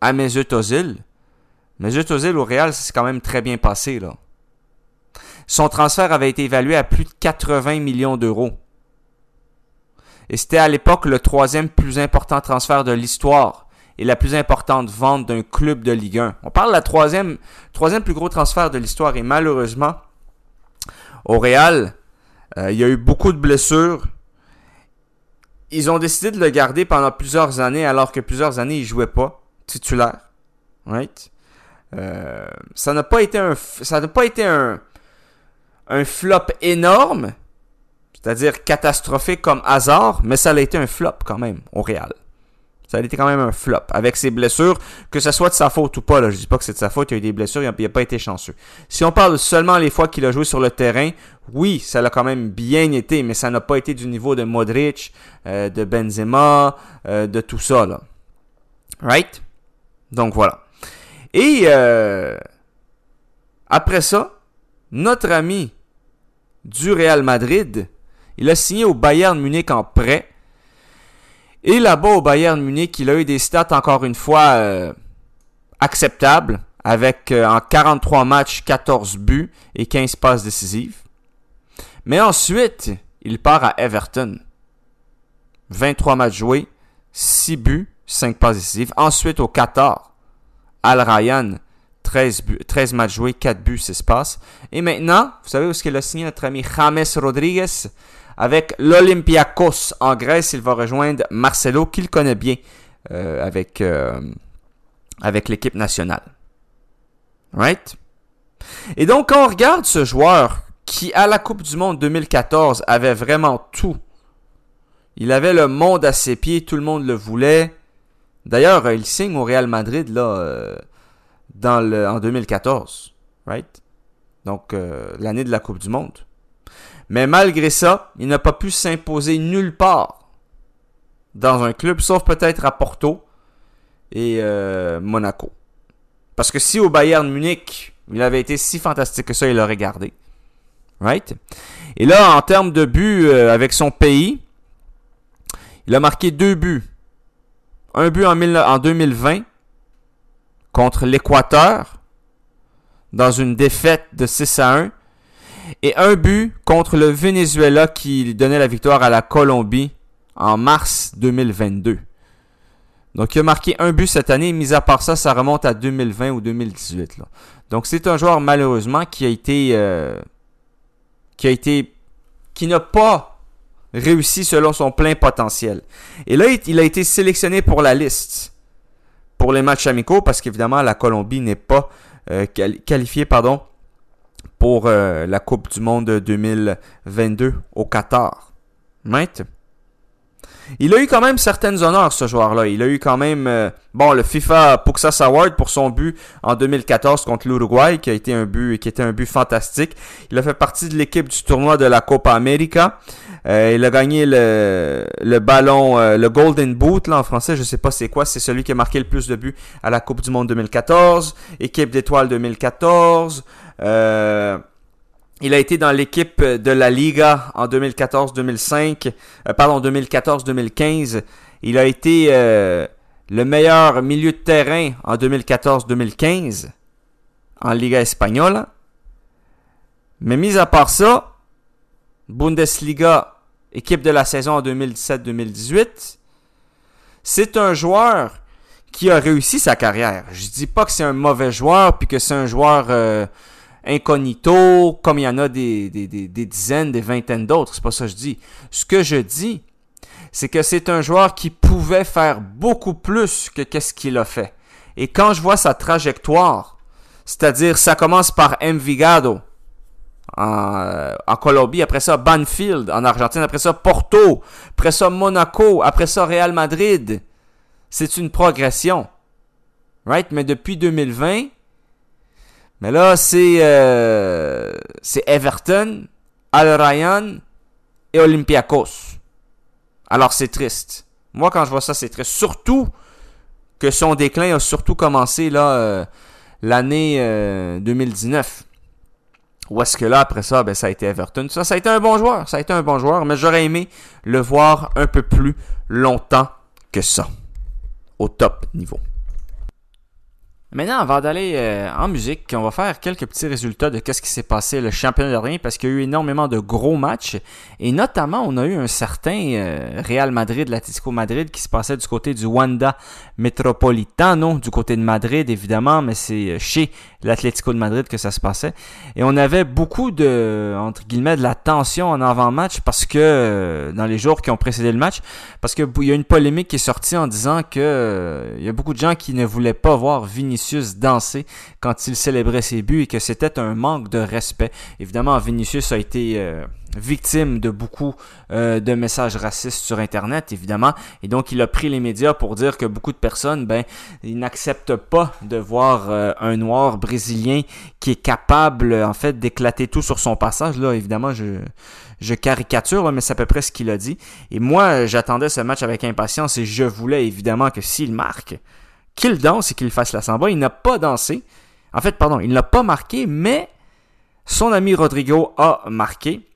à Mesut Ozil. Mesut Ozil au Real, ça s'est quand même très bien passé, là. Son transfert avait été évalué à plus de 80 millions d'euros. Et c'était à l'époque le troisième plus important transfert de l'histoire et la plus importante vente d'un club de Ligue 1. On parle de la troisième, troisième plus gros transfert de l'histoire et malheureusement, au Real, euh, il y a eu beaucoup de blessures. Ils ont décidé de le garder pendant plusieurs années alors que plusieurs années il jouait pas titulaire. Right? Euh, ça n'a pas été un ça n'a pas été un un flop énorme, c'est-à-dire catastrophique comme hasard, mais ça a été un flop quand même au Real. Ça a été quand même un flop avec ses blessures, que ce soit de sa faute ou pas. Là, je dis pas que c'est de sa faute, il y a eu des blessures, il n'a pas été chanceux. Si on parle seulement les fois qu'il a joué sur le terrain, oui, ça l'a quand même bien été, mais ça n'a pas été du niveau de Modric, euh, de Benzema, euh, de tout ça. Right? Donc voilà. Et euh, après ça, notre ami du Real Madrid, il a signé au Bayern Munich en prêt. Et là-bas au Bayern Munich, il a eu des stats encore une fois acceptables, avec en 43 matchs, 14 buts et 15 passes décisives. Mais ensuite, il part à Everton. 23 matchs joués, 6 buts, 5 passes. Ensuite au Qatar, Al Rayyan, 13, buts, 13 matchs joués, 4 buts, 6 passes. Et maintenant, vous savez où est-ce qu'il a signé notre ami James Rodriguez avec l'Olympiakos en Grèce. Il va rejoindre Marcelo, qu'il connaît bien euh, avec, euh, avec l'équipe nationale. Right? Et donc, quand on regarde ce joueur qui, à la Coupe du Monde 2014, avait vraiment tout. Il avait le monde à ses pieds, tout le monde le voulait. D'ailleurs, il signe au Real Madrid là, euh, en 2014. Right? Donc, euh, l'année de la Coupe du Monde. Mais malgré ça, il n'a pas pu s'imposer nulle part dans un club, sauf peut-être à Porto et euh, Monaco. Parce que si au Bayern Munich, il avait été si fantastique que ça, il l'aurait gardé. Right? Et là, en termes de buts euh, avec son pays, il a marqué deux buts. Un but en, mille- en 2020 contre l'Équateur dans une défaite de 6 à 1 et un but contre le Venezuela qui donnait la victoire à la Colombie en mars 2022. Donc il a marqué un but cette année, mis à part ça, ça remonte à 2020 ou 2018. là. Donc c'est un joueur malheureusement qui a été euh, qui n'a pas réussi selon son plein potentiel. Et là, il a été sélectionné pour la liste pour les matchs amicaux parce qu'évidemment la Colombie n'est pas euh, quali- qualifiée pour euh, la Coupe du Monde 2022 au Qatar. Right? Il a eu quand même certaines honneurs, ce joueur-là. Il a eu quand même, euh, bon, le FIFA Puxas Award pour son but en 2014 contre l'Uruguay, qui a été un but, qui était un but fantastique. Il a fait partie de l'équipe du tournoi de la Copa América. Euh, il a gagné le, le ballon, euh, le Golden Boot, là, en français, je sais pas c'est quoi, c'est celui qui a marqué le plus de buts à la Coupe du Monde 2014, équipe d'étoiles 2014, euh, il a été dans l'équipe de la Liga en 2014-2005, euh, pardon, 2014-2015. Il a été euh, le meilleur milieu de terrain en 2014-2015 en Liga espagnole. Mais mis à part ça, Bundesliga, équipe de la saison en 2017-2018, c'est un joueur qui a réussi sa carrière. Je dis pas que c'est un mauvais joueur puis que c'est un joueur euh, incognito comme il y en a des, dizaines, des vingtaines d'autres. C'est pas ça que je dis. Ce que je dis, c'est que c'est un joueur qui pouvait faire beaucoup plus que qu'est-ce qu'il a fait. Et quand je vois sa trajectoire, c'est-à-dire ça commence par Envigado en, euh, en Colombie, après ça Banfield en Argentine, après ça Porto, après ça Monaco, après ça Real Madrid. C'est une progression. Right? Mais depuis 2020, mais là, c'est euh, Everton, Al Ryan et Olympiakos. Alors c'est triste. Moi, quand je vois ça, c'est triste. Surtout que son déclin a surtout commencé euh, l'année euh, 2019. Où est-ce que là, après ça, ben, ça a été Everton. Ça a été un bon joueur. Ça a été un bon joueur, mais j'aurais aimé le voir un peu plus longtemps que ça. Au top niveau. Maintenant, avant d'aller euh, en musique, on va faire quelques petits résultats de qu'est-ce qui s'est passé le championnat dernier parce qu'il y a eu énormément de gros matchs. Et notamment on a eu un certain euh, Real Madrid, l'Atlético Madrid qui se passait du côté du Wanda Metropolitano, du côté de Madrid évidemment, mais c'est chez l'Atlético de Madrid que ça se passait. Et on avait beaucoup de entre guillemets de la tension en avant-match parce que euh, dans les jours qui ont précédé le match parce que il y a une polémique qui est sortie en disant que euh, il y a beaucoup de gens qui ne voulaient pas voir Vinicius danser quand il célébrait ses buts et que c'était un manque de respect. Évidemment, Vinicius a été euh, victime de beaucoup euh, de messages racistes sur Internet, évidemment, et donc il a pris les médias pour dire que beaucoup de personnes, ben, ils n'acceptent pas de voir euh, un noir brésilien qui est capable, en fait, d'éclater tout sur son passage. Là, évidemment, je caricature, mais c'est à peu près ce qu'il a dit. Et moi, j'attendais ce match avec impatience et je voulais évidemment que s'il marque, qu'il danse et qu'il fasse la samba. Il n'a pas dansé. En fait, pardon, il n'a pas marqué, mais son ami Rodrigo a marqué.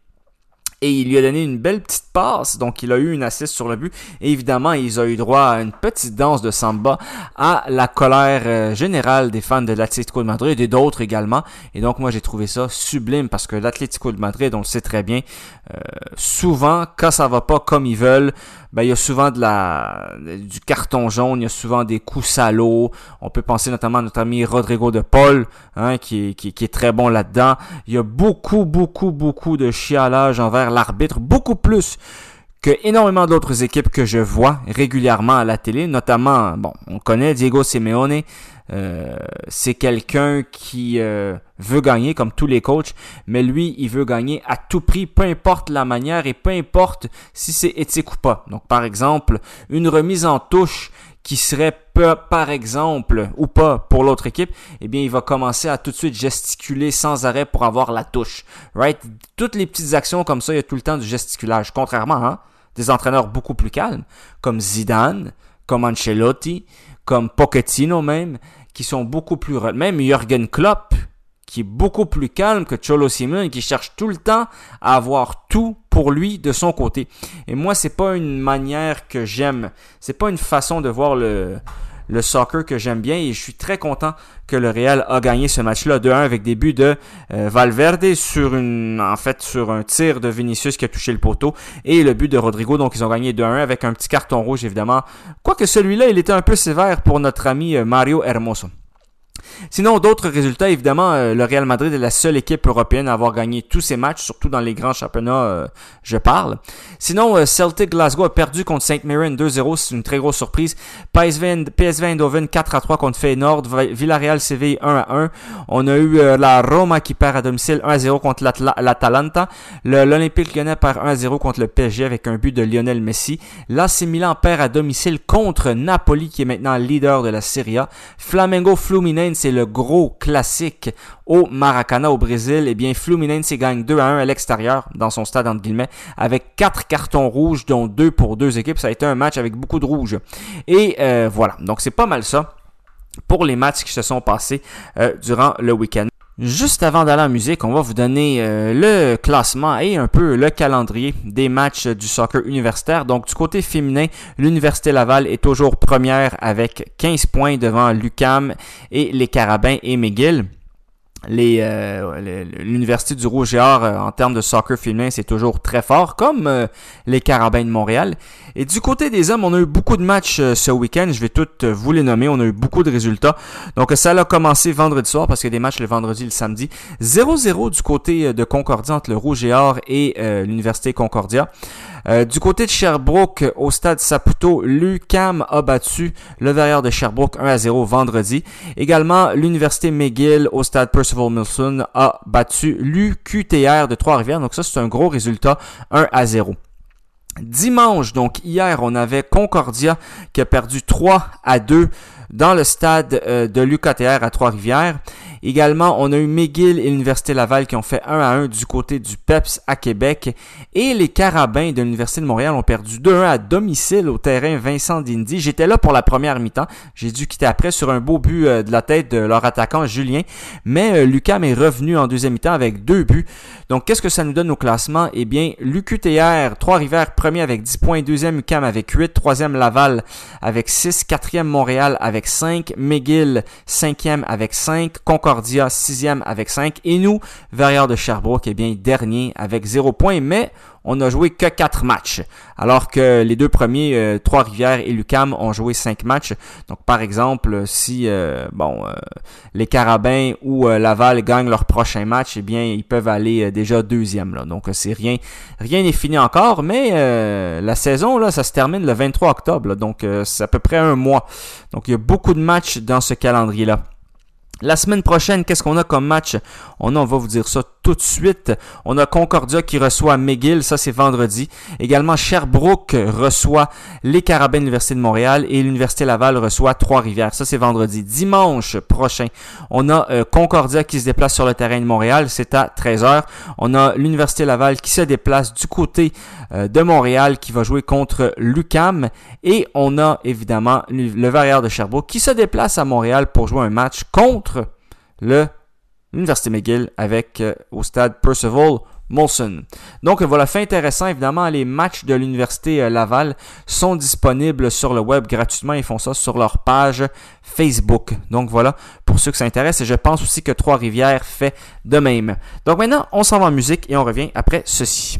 Et il lui a donné une belle petite passe, donc il a eu une assist sur le but. Et évidemment, ils ont eu droit à une petite danse de samba à la colère euh, générale des fans de l'Atlético de Madrid et d'autres également. Et donc moi j'ai trouvé ça sublime parce que l'Atlético de Madrid, on le sait très bien, euh, souvent quand ça va pas comme ils veulent, ben il y a souvent de la du carton jaune, il y a souvent des coups salauds. On peut penser notamment à notre ami Rodrigo de Paul, hein, qui, qui, qui est très bon là-dedans. Il y a beaucoup, beaucoup, beaucoup de chialage envers l'arbitre, beaucoup plus que énormément d'autres équipes que je vois régulièrement à la télé, notamment, bon, on connaît Diego Simeone, euh, c'est quelqu'un qui euh, veut gagner comme tous les coachs, mais lui, il veut gagner à tout prix, peu importe la manière et peu importe si c'est éthique ou pas. Donc, par exemple, une remise en touche qui serait par exemple ou pas pour l'autre équipe, eh bien il va commencer à tout de suite gesticuler sans arrêt pour avoir la touche. Right? Toutes les petites actions comme ça, il y a tout le temps du gesticulage. Contrairement à des entraîneurs beaucoup plus calmes, comme Zidane, comme Ancelotti, comme Pochettino même, qui sont beaucoup plus... Même Jürgen Klopp, qui est beaucoup plus calme que Cholo Simeone, qui cherche tout le temps à avoir tout pour lui de son côté. Et moi, c'est pas une manière que j'aime. C'est pas une façon de voir le, le soccer que j'aime bien. Et je suis très content que le Real a gagné ce match-là 2-1 avec des buts de euh, Valverde sur une, en fait, sur un tir de Vinicius qui a touché le poteau et le but de Rodrigo. Donc, ils ont gagné 2-1 avec un petit carton rouge, évidemment. Quoique celui-là, il était un peu sévère pour notre ami euh, Mario Hermoso. Sinon, d'autres résultats, évidemment, euh, le Real Madrid est la seule équipe européenne à avoir gagné tous ses matchs, surtout dans les grands championnats, euh, je parle. Sinon, euh, Celtic Glasgow a perdu contre St. Mirren 2-0, c'est une très grosse surprise. PSV, PSV Eindhoven 4-3 contre Feyenoord, Villarreal Séville 1-1. On a eu la Roma qui perd à domicile 1-0 contre l'Atalanta. L'Olympique lyonnais perd 1-0 contre le PSG avec un but de Lionel Messi. L'AC Milan perd à domicile contre Napoli qui est maintenant leader de la Serie A. Flamengo Fluminense c'est le gros classique au Maracana au Brésil. Eh bien, Fluminense gagne 2 à 1 à l'extérieur dans son stade entre guillemets avec quatre cartons rouges dont deux pour deux équipes. Ça a été un match avec beaucoup de rouges. Et euh, voilà, donc c'est pas mal ça pour les matchs qui se sont passés euh, durant le week-end. Juste avant d'aller en musique, on va vous donner euh, le classement et un peu le calendrier des matchs du soccer universitaire. Donc du côté féminin, l'Université Laval est toujours première avec 15 points devant l'UCAM et les Carabins et McGill les euh, l'université du Rouge et Or euh, en termes de soccer féminin c'est toujours très fort comme euh, les Carabins de Montréal. Et du côté des hommes on a eu beaucoup de matchs euh, ce week-end. Je vais toutes euh, vous les nommer. On a eu beaucoup de résultats. Donc ça a commencé vendredi soir parce qu'il y a des matchs le vendredi et le samedi. 0-0 du côté euh, de Concordia entre le Rouge et Or et l'université Concordia. Du côté de Sherbrooke, au stade Saputo, l'UCAM a battu le Verrières de Sherbrooke 1 à 0 vendredi. Également, l'Université McGill au stade Milson a battu l'UQTR de Trois-Rivières. Donc ça, c'est un gros résultat, 1 à 0. Dimanche, donc hier, on avait Concordia qui a perdu 3 à 2 dans le stade euh, de l'UQTR à Trois-Rivières. Également, on a eu McGill et l'Université Laval qui ont fait 1 à 1 du côté du PEPS à Québec. Et les Carabins de l'Université de Montréal ont perdu 2-1 à domicile au terrain Vincent Dindy. J'étais là pour la première mi-temps. J'ai dû quitter après sur un beau but euh, de la tête de leur attaquant Julien. Mais euh, Lucam est revenu en deuxième mi-temps avec deux buts. Donc, qu'est-ce que ça nous donne au classement? Eh bien, l'UQTR, Trois-Rivières, premier avec 10 points, deuxième UCAM avec 8, troisième Laval avec 6, quatrième Montréal avec 5, McGill, cinquième avec 5, Concordia, sixième avec 5, et nous, Verrières de Sherbrooke, eh bien, dernier avec 0 points, mais on a joué que 4 matchs, alors que les deux premiers, euh, Trois-Rivières et l'UCAM, ont joué 5 matchs. Donc, par exemple, si euh, bon, euh, les Carabins ou Laval gagnent leur prochain match, eh bien, ils peuvent aller déjà deuxième. Là. Donc, c'est rien, rien n'est fini encore, mais la saison, là, ça se termine le 23 octobre. là. donc, c'est à peu près un mois. Donc, il y a beaucoup de matchs dans ce calendrier-là. La semaine prochaine, qu'est-ce qu'on a comme match? On a, on va vous dire ça tout de suite. On a Concordia qui reçoit McGill, ça c'est vendredi. Également, Sherbrooke reçoit les Carabins de l'Université de Montréal et l'Université Laval reçoit Trois-Rivières. Ça c'est vendredi. Dimanche prochain, on a euh, Concordia qui se déplace sur le terrain de Montréal, c'est à 13h. On a l'Université Laval qui se déplace du côté euh, de Montréal qui va jouer contre l'UCAM et on a évidemment le le Verrières de Sherbrooke qui se déplace à Montréal pour jouer un match contre le l'Université McGill avec euh, au stade Percival Molson. Donc voilà, fait intéressant, évidemment, les matchs de l'Université euh, Laval sont disponibles sur le web gratuitement. Ils font ça sur leur page Facebook. Donc voilà, pour ceux que ça intéresse. Et je pense aussi que Trois-Rivières fait de même. Donc maintenant, on s'en va en musique et on revient après ceci.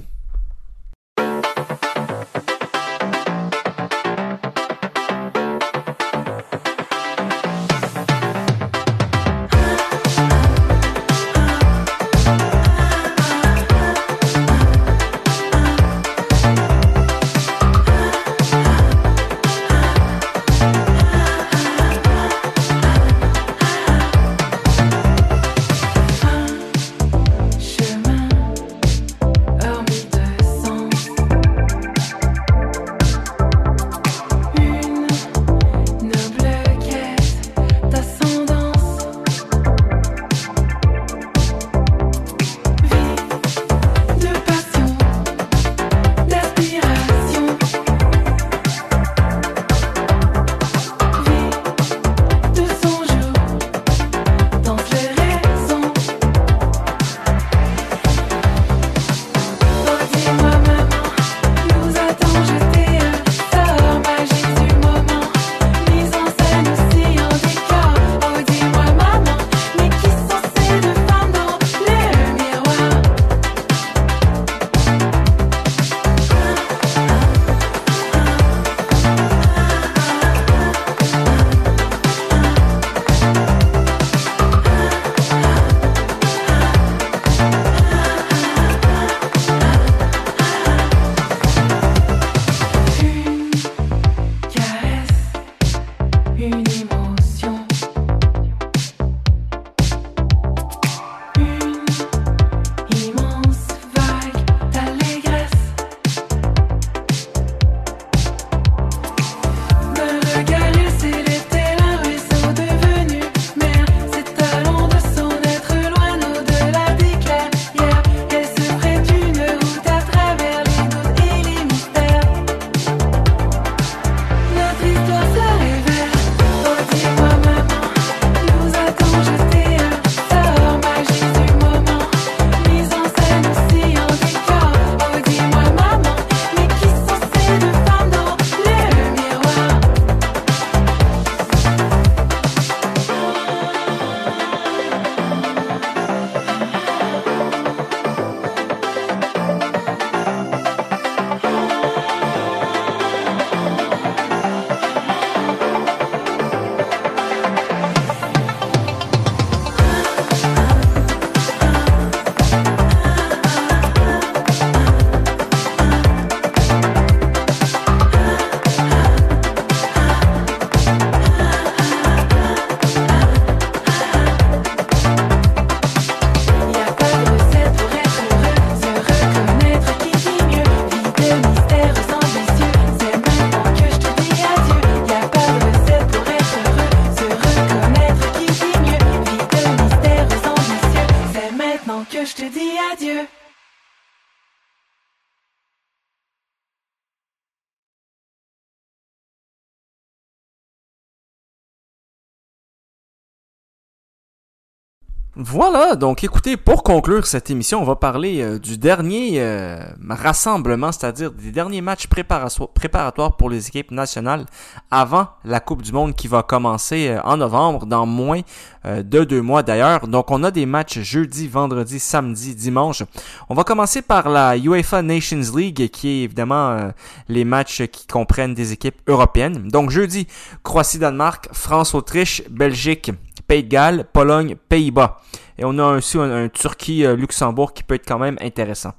Voilà, donc écoutez, pour conclure cette émission, on va parler euh, du dernier euh, rassemblement, c'est-à-dire des derniers matchs préparato- préparatoires pour les équipes nationales avant la Coupe du Monde qui va commencer euh, en novembre, dans moins de deux mois d'ailleurs. Donc on a des matchs jeudi, vendredi, samedi, dimanche. On va commencer par la UEFA Nations League, qui est évidemment les matchs qui comprennent des équipes européennes. Donc jeudi, Croatie-Danemark, France-Autriche, Belgique, Pays de Galles, Pologne, Pays-Bas. Et on a aussi un, Turquie-Luxembourg qui peut être quand même intéressant.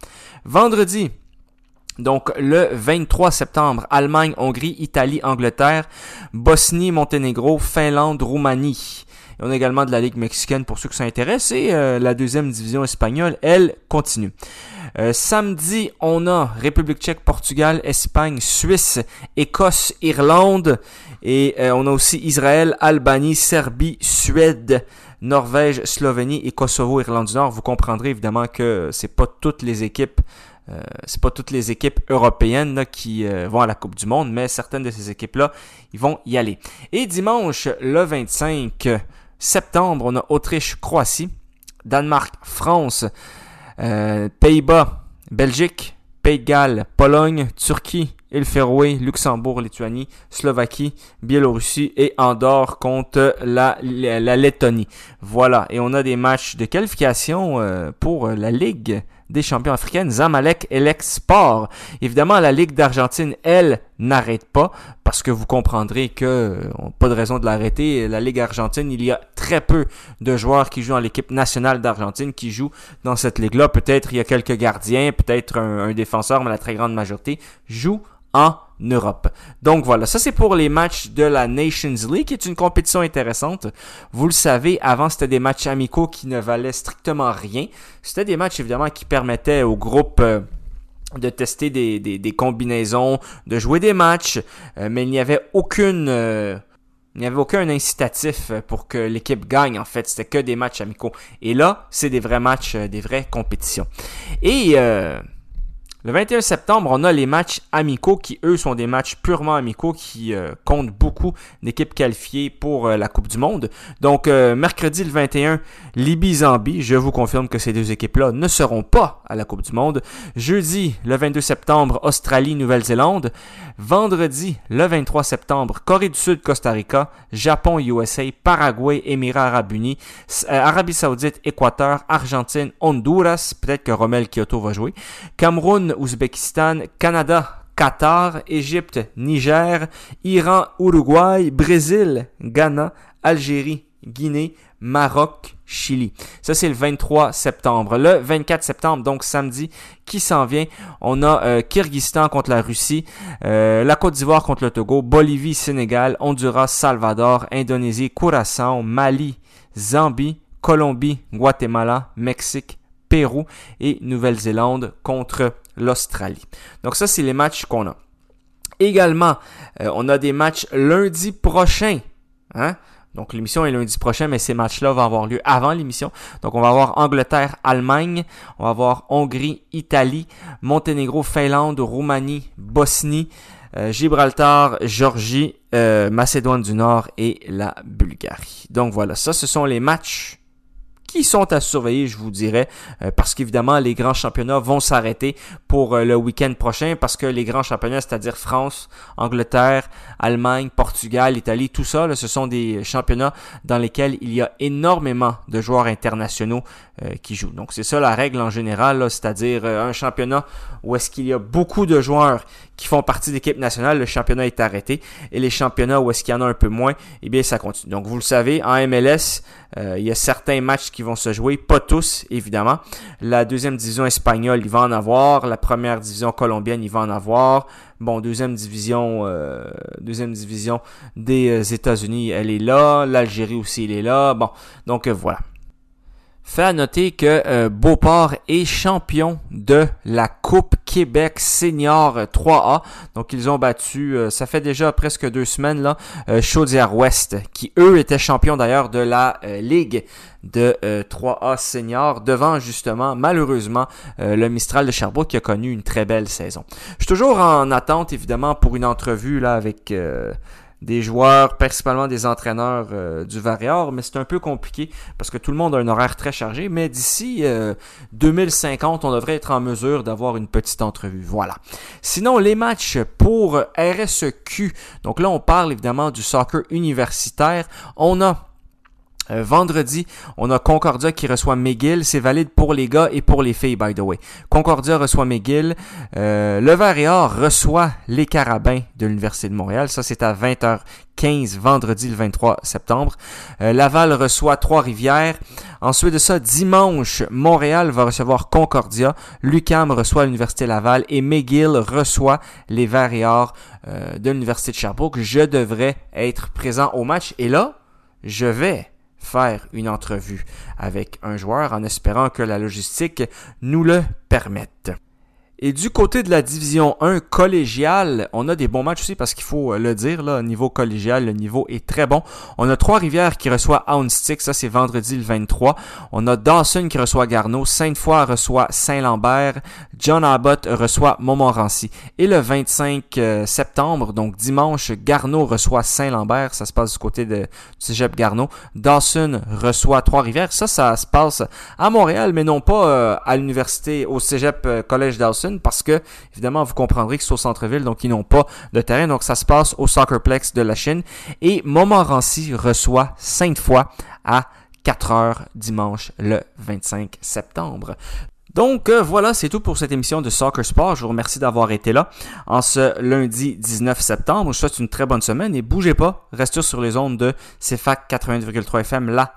Vendredi, donc le 23 septembre, Allemagne, Hongrie, Italie, Angleterre, Bosnie, Monténégro, Finlande, Roumanie. Et on a également de la Ligue mexicaine pour ceux qui s'intéressent et euh, la deuxième division espagnole, elle, continue. Euh, samedi, on a République tchèque, Portugal, Espagne, Suisse, Écosse, Irlande. Et euh, on a aussi Israël, Albanie, Serbie, Suède, Norvège, Slovénie et Kosovo, Irlande du Nord. Vous comprendrez évidemment que c'est pas toutes les équipes euh, c'est pas toutes les équipes européennes qui vont à la Coupe du Monde, mais certaines de ces équipes-là, ils vont y aller. Et dimanche, le 25 septembre, on a Autriche-Croatie, Danemark-France, euh, Pays-Bas, Belgique, Pays de Galles, Pologne, Turquie, île Féroé, Luxembourg, Lituanie, Slovaquie, Biélorussie et Andorre contre la, la, Lettonie. Voilà, et on a des matchs de qualification euh, pour la Ligue des champions africaines, Zamalek et Sport. Évidemment, la Ligue d'Argentine, elle, n'arrête pas, parce que vous comprendrez que euh, pas de raison de l'arrêter. La Ligue argentine, il y a très peu de joueurs qui jouent dans l'équipe nationale d'Argentine qui jouent dans cette ligue-là. Peut-être il y a quelques gardiens, peut-être un, défenseur, mais la très grande majorité jouent en Europe. Donc voilà, ça c'est pour les matchs de la Nations League, qui est une compétition intéressante. Vous le savez, avant c'était des matchs amicaux qui ne valaient strictement rien. C'était des matchs évidemment qui permettaient au groupe euh, de tester des, combinaisons, de jouer des matchs, euh, mais il n'y avait aucune... Euh, il n'y avait aucun incitatif pour que l'équipe gagne, en fait. C'était que des matchs amicaux. Et là, c'est des vrais matchs, des vraies compétitions. Et euh, le 21 septembre, on a les matchs amicaux qui, eux, sont des matchs purement amicaux qui euh, comptent beaucoup d'équipes qualifiées pour euh, la Coupe du Monde. Donc, euh, mercredi le 21, Libye-Zambie. Je vous confirme que ces deux équipes-là ne seront pas à la Coupe du Monde. Jeudi, le 22 septembre, Australie-Nouvelle-Zélande. Vendredi, le 23 septembre, Corée du Sud, Costa Rica. Japon-USA, Paraguay, Émirats Arabes Unis. Arabie Saoudite, Équateur, Argentine, Honduras. Peut-être que Romel Kyoto va jouer. Cameroun, Ouzbékistan, Canada, Qatar, Égypte, Niger, Iran, Uruguay, Brésil, Ghana, Algérie, Guinée, Maroc, Chili. Ça, c'est le 23 septembre. Le 24 septembre, donc samedi, qui s'en vient, on a euh, Kyrgyzstan contre la Russie, euh, la Côte d'Ivoire contre le Togo, Bolivie, Sénégal, Honduras, Salvador, Indonésie, Curaçao, Mali, Zambie, Colombie, Guatemala, Mexique, Pérou et Nouvelle-Zélande contre l'Australie. Donc ça, c'est les matchs qu'on a. Également, euh, on a des matchs lundi prochain. Hein? Donc l'émission est lundi prochain, mais ces matchs-là vont avoir lieu avant l'émission. Donc on va avoir Angleterre, Allemagne, on va avoir Hongrie, Italie, Monténégro, Finlande, Roumanie, Bosnie, euh, Gibraltar, Georgie, euh, Macédoine du Nord et la Bulgarie. Donc voilà, ça ce sont les matchs qui sont à surveiller, je vous dirais, euh, parce qu'évidemment, les grands championnats vont s'arrêter pour euh, le week-end prochain, parce que les grands championnats, c'est-à-dire France, Angleterre, Allemagne, Portugal, Italie, tout ça, ce sont des championnats dans lesquels il y a énormément de joueurs internationaux qui jouent. Donc c'est ça la règle en général, c'est-à-dire un championnat où est-ce qu'il y a beaucoup de joueurs qui font partie d'équipe nationale, le championnat est arrêté. Et les championnats où est-ce qu'il y en a un peu moins, eh bien ça continue. Donc vous le savez, en MLS, euh, il y a certains matchs qui vont se jouer, pas tous évidemment. La deuxième division espagnole, il va en avoir. La première division colombienne, il va en avoir. Bon, deuxième division, euh, deuxième division des euh, États-Unis, elle est là. L'Algérie aussi, elle est là. Bon, donc voilà. Fait à noter que euh, Beauport est champion de la Coupe Québec Senior 3A. Donc ils ont battu, euh, ça fait déjà presque deux semaines là, euh, Chaudière-Ouest, qui eux étaient champions d'ailleurs de la euh, Ligue de 3A Senior, devant justement, malheureusement, le Mistral de Sherbrooke qui a connu une très belle saison. Je suis toujours en attente évidemment pour une entrevue là avec des joueurs, principalement des entraîneurs euh, du Varior, mais c'est un peu compliqué parce que tout le monde a un horaire très chargé. Mais d'ici euh, 2050, on devrait être en mesure d'avoir une petite entrevue. Voilà. Sinon, les matchs pour RSEQ. Donc là, on parle évidemment du soccer universitaire. On a euh, vendredi, on a Concordia qui reçoit McGill. C'est valide pour les gars et pour les filles, by the way. Concordia reçoit McGill. Euh, le Vert et Or reçoit les Carabins de l'Université de Montréal. Ça, c'est à 20h15 vendredi le 23 septembre. Euh, Laval reçoit Trois-Rivières. Ensuite de ça, dimanche, Montréal va recevoir Concordia. Lucam reçoit l'Université Laval et McGill reçoit les Verts et Or euh, de l'Université de Sherbrooke. Je devrais être présent au match. Et là, je vais faire une entrevue avec un joueur en espérant que la logistique nous le permette. Et du côté de la division 1 collégiale, on a des bons matchs aussi parce qu'il faut euh, le dire, là, au niveau collégial, le niveau est très bon. On a Trois-Rivières qui reçoit Houndstick, ça c'est vendredi le 23. On a Dawson qui reçoit Garneau, Sainte-Foy reçoit Saint-Lambert, John Abbott reçoit Montmorency. Et le 25 euh, septembre, donc dimanche, Garneau reçoit Saint-Lambert, ça se passe du côté de, du Cégep Garneau. Dawson reçoit Trois-Rivières, ça, ça se passe à Montréal, mais non pas euh, à l'université, au Cégep Collège Dawson parce que, évidemment, vous comprendrez que c'est au centre-ville, donc ils n'ont pas de terrain. Donc ça se passe au Soccerplex de la Chine. Et Montmorency reçoit Sainte-Foy à 4 heures dimanche le 25 septembre. Donc euh, voilà, c'est tout pour cette émission de Soccer Sport. Je vous remercie d'avoir été là en ce lundi 19 septembre. Je vous souhaite une très bonne semaine et bougez pas, restez sur les ondes de CFAC 80,3 FM, la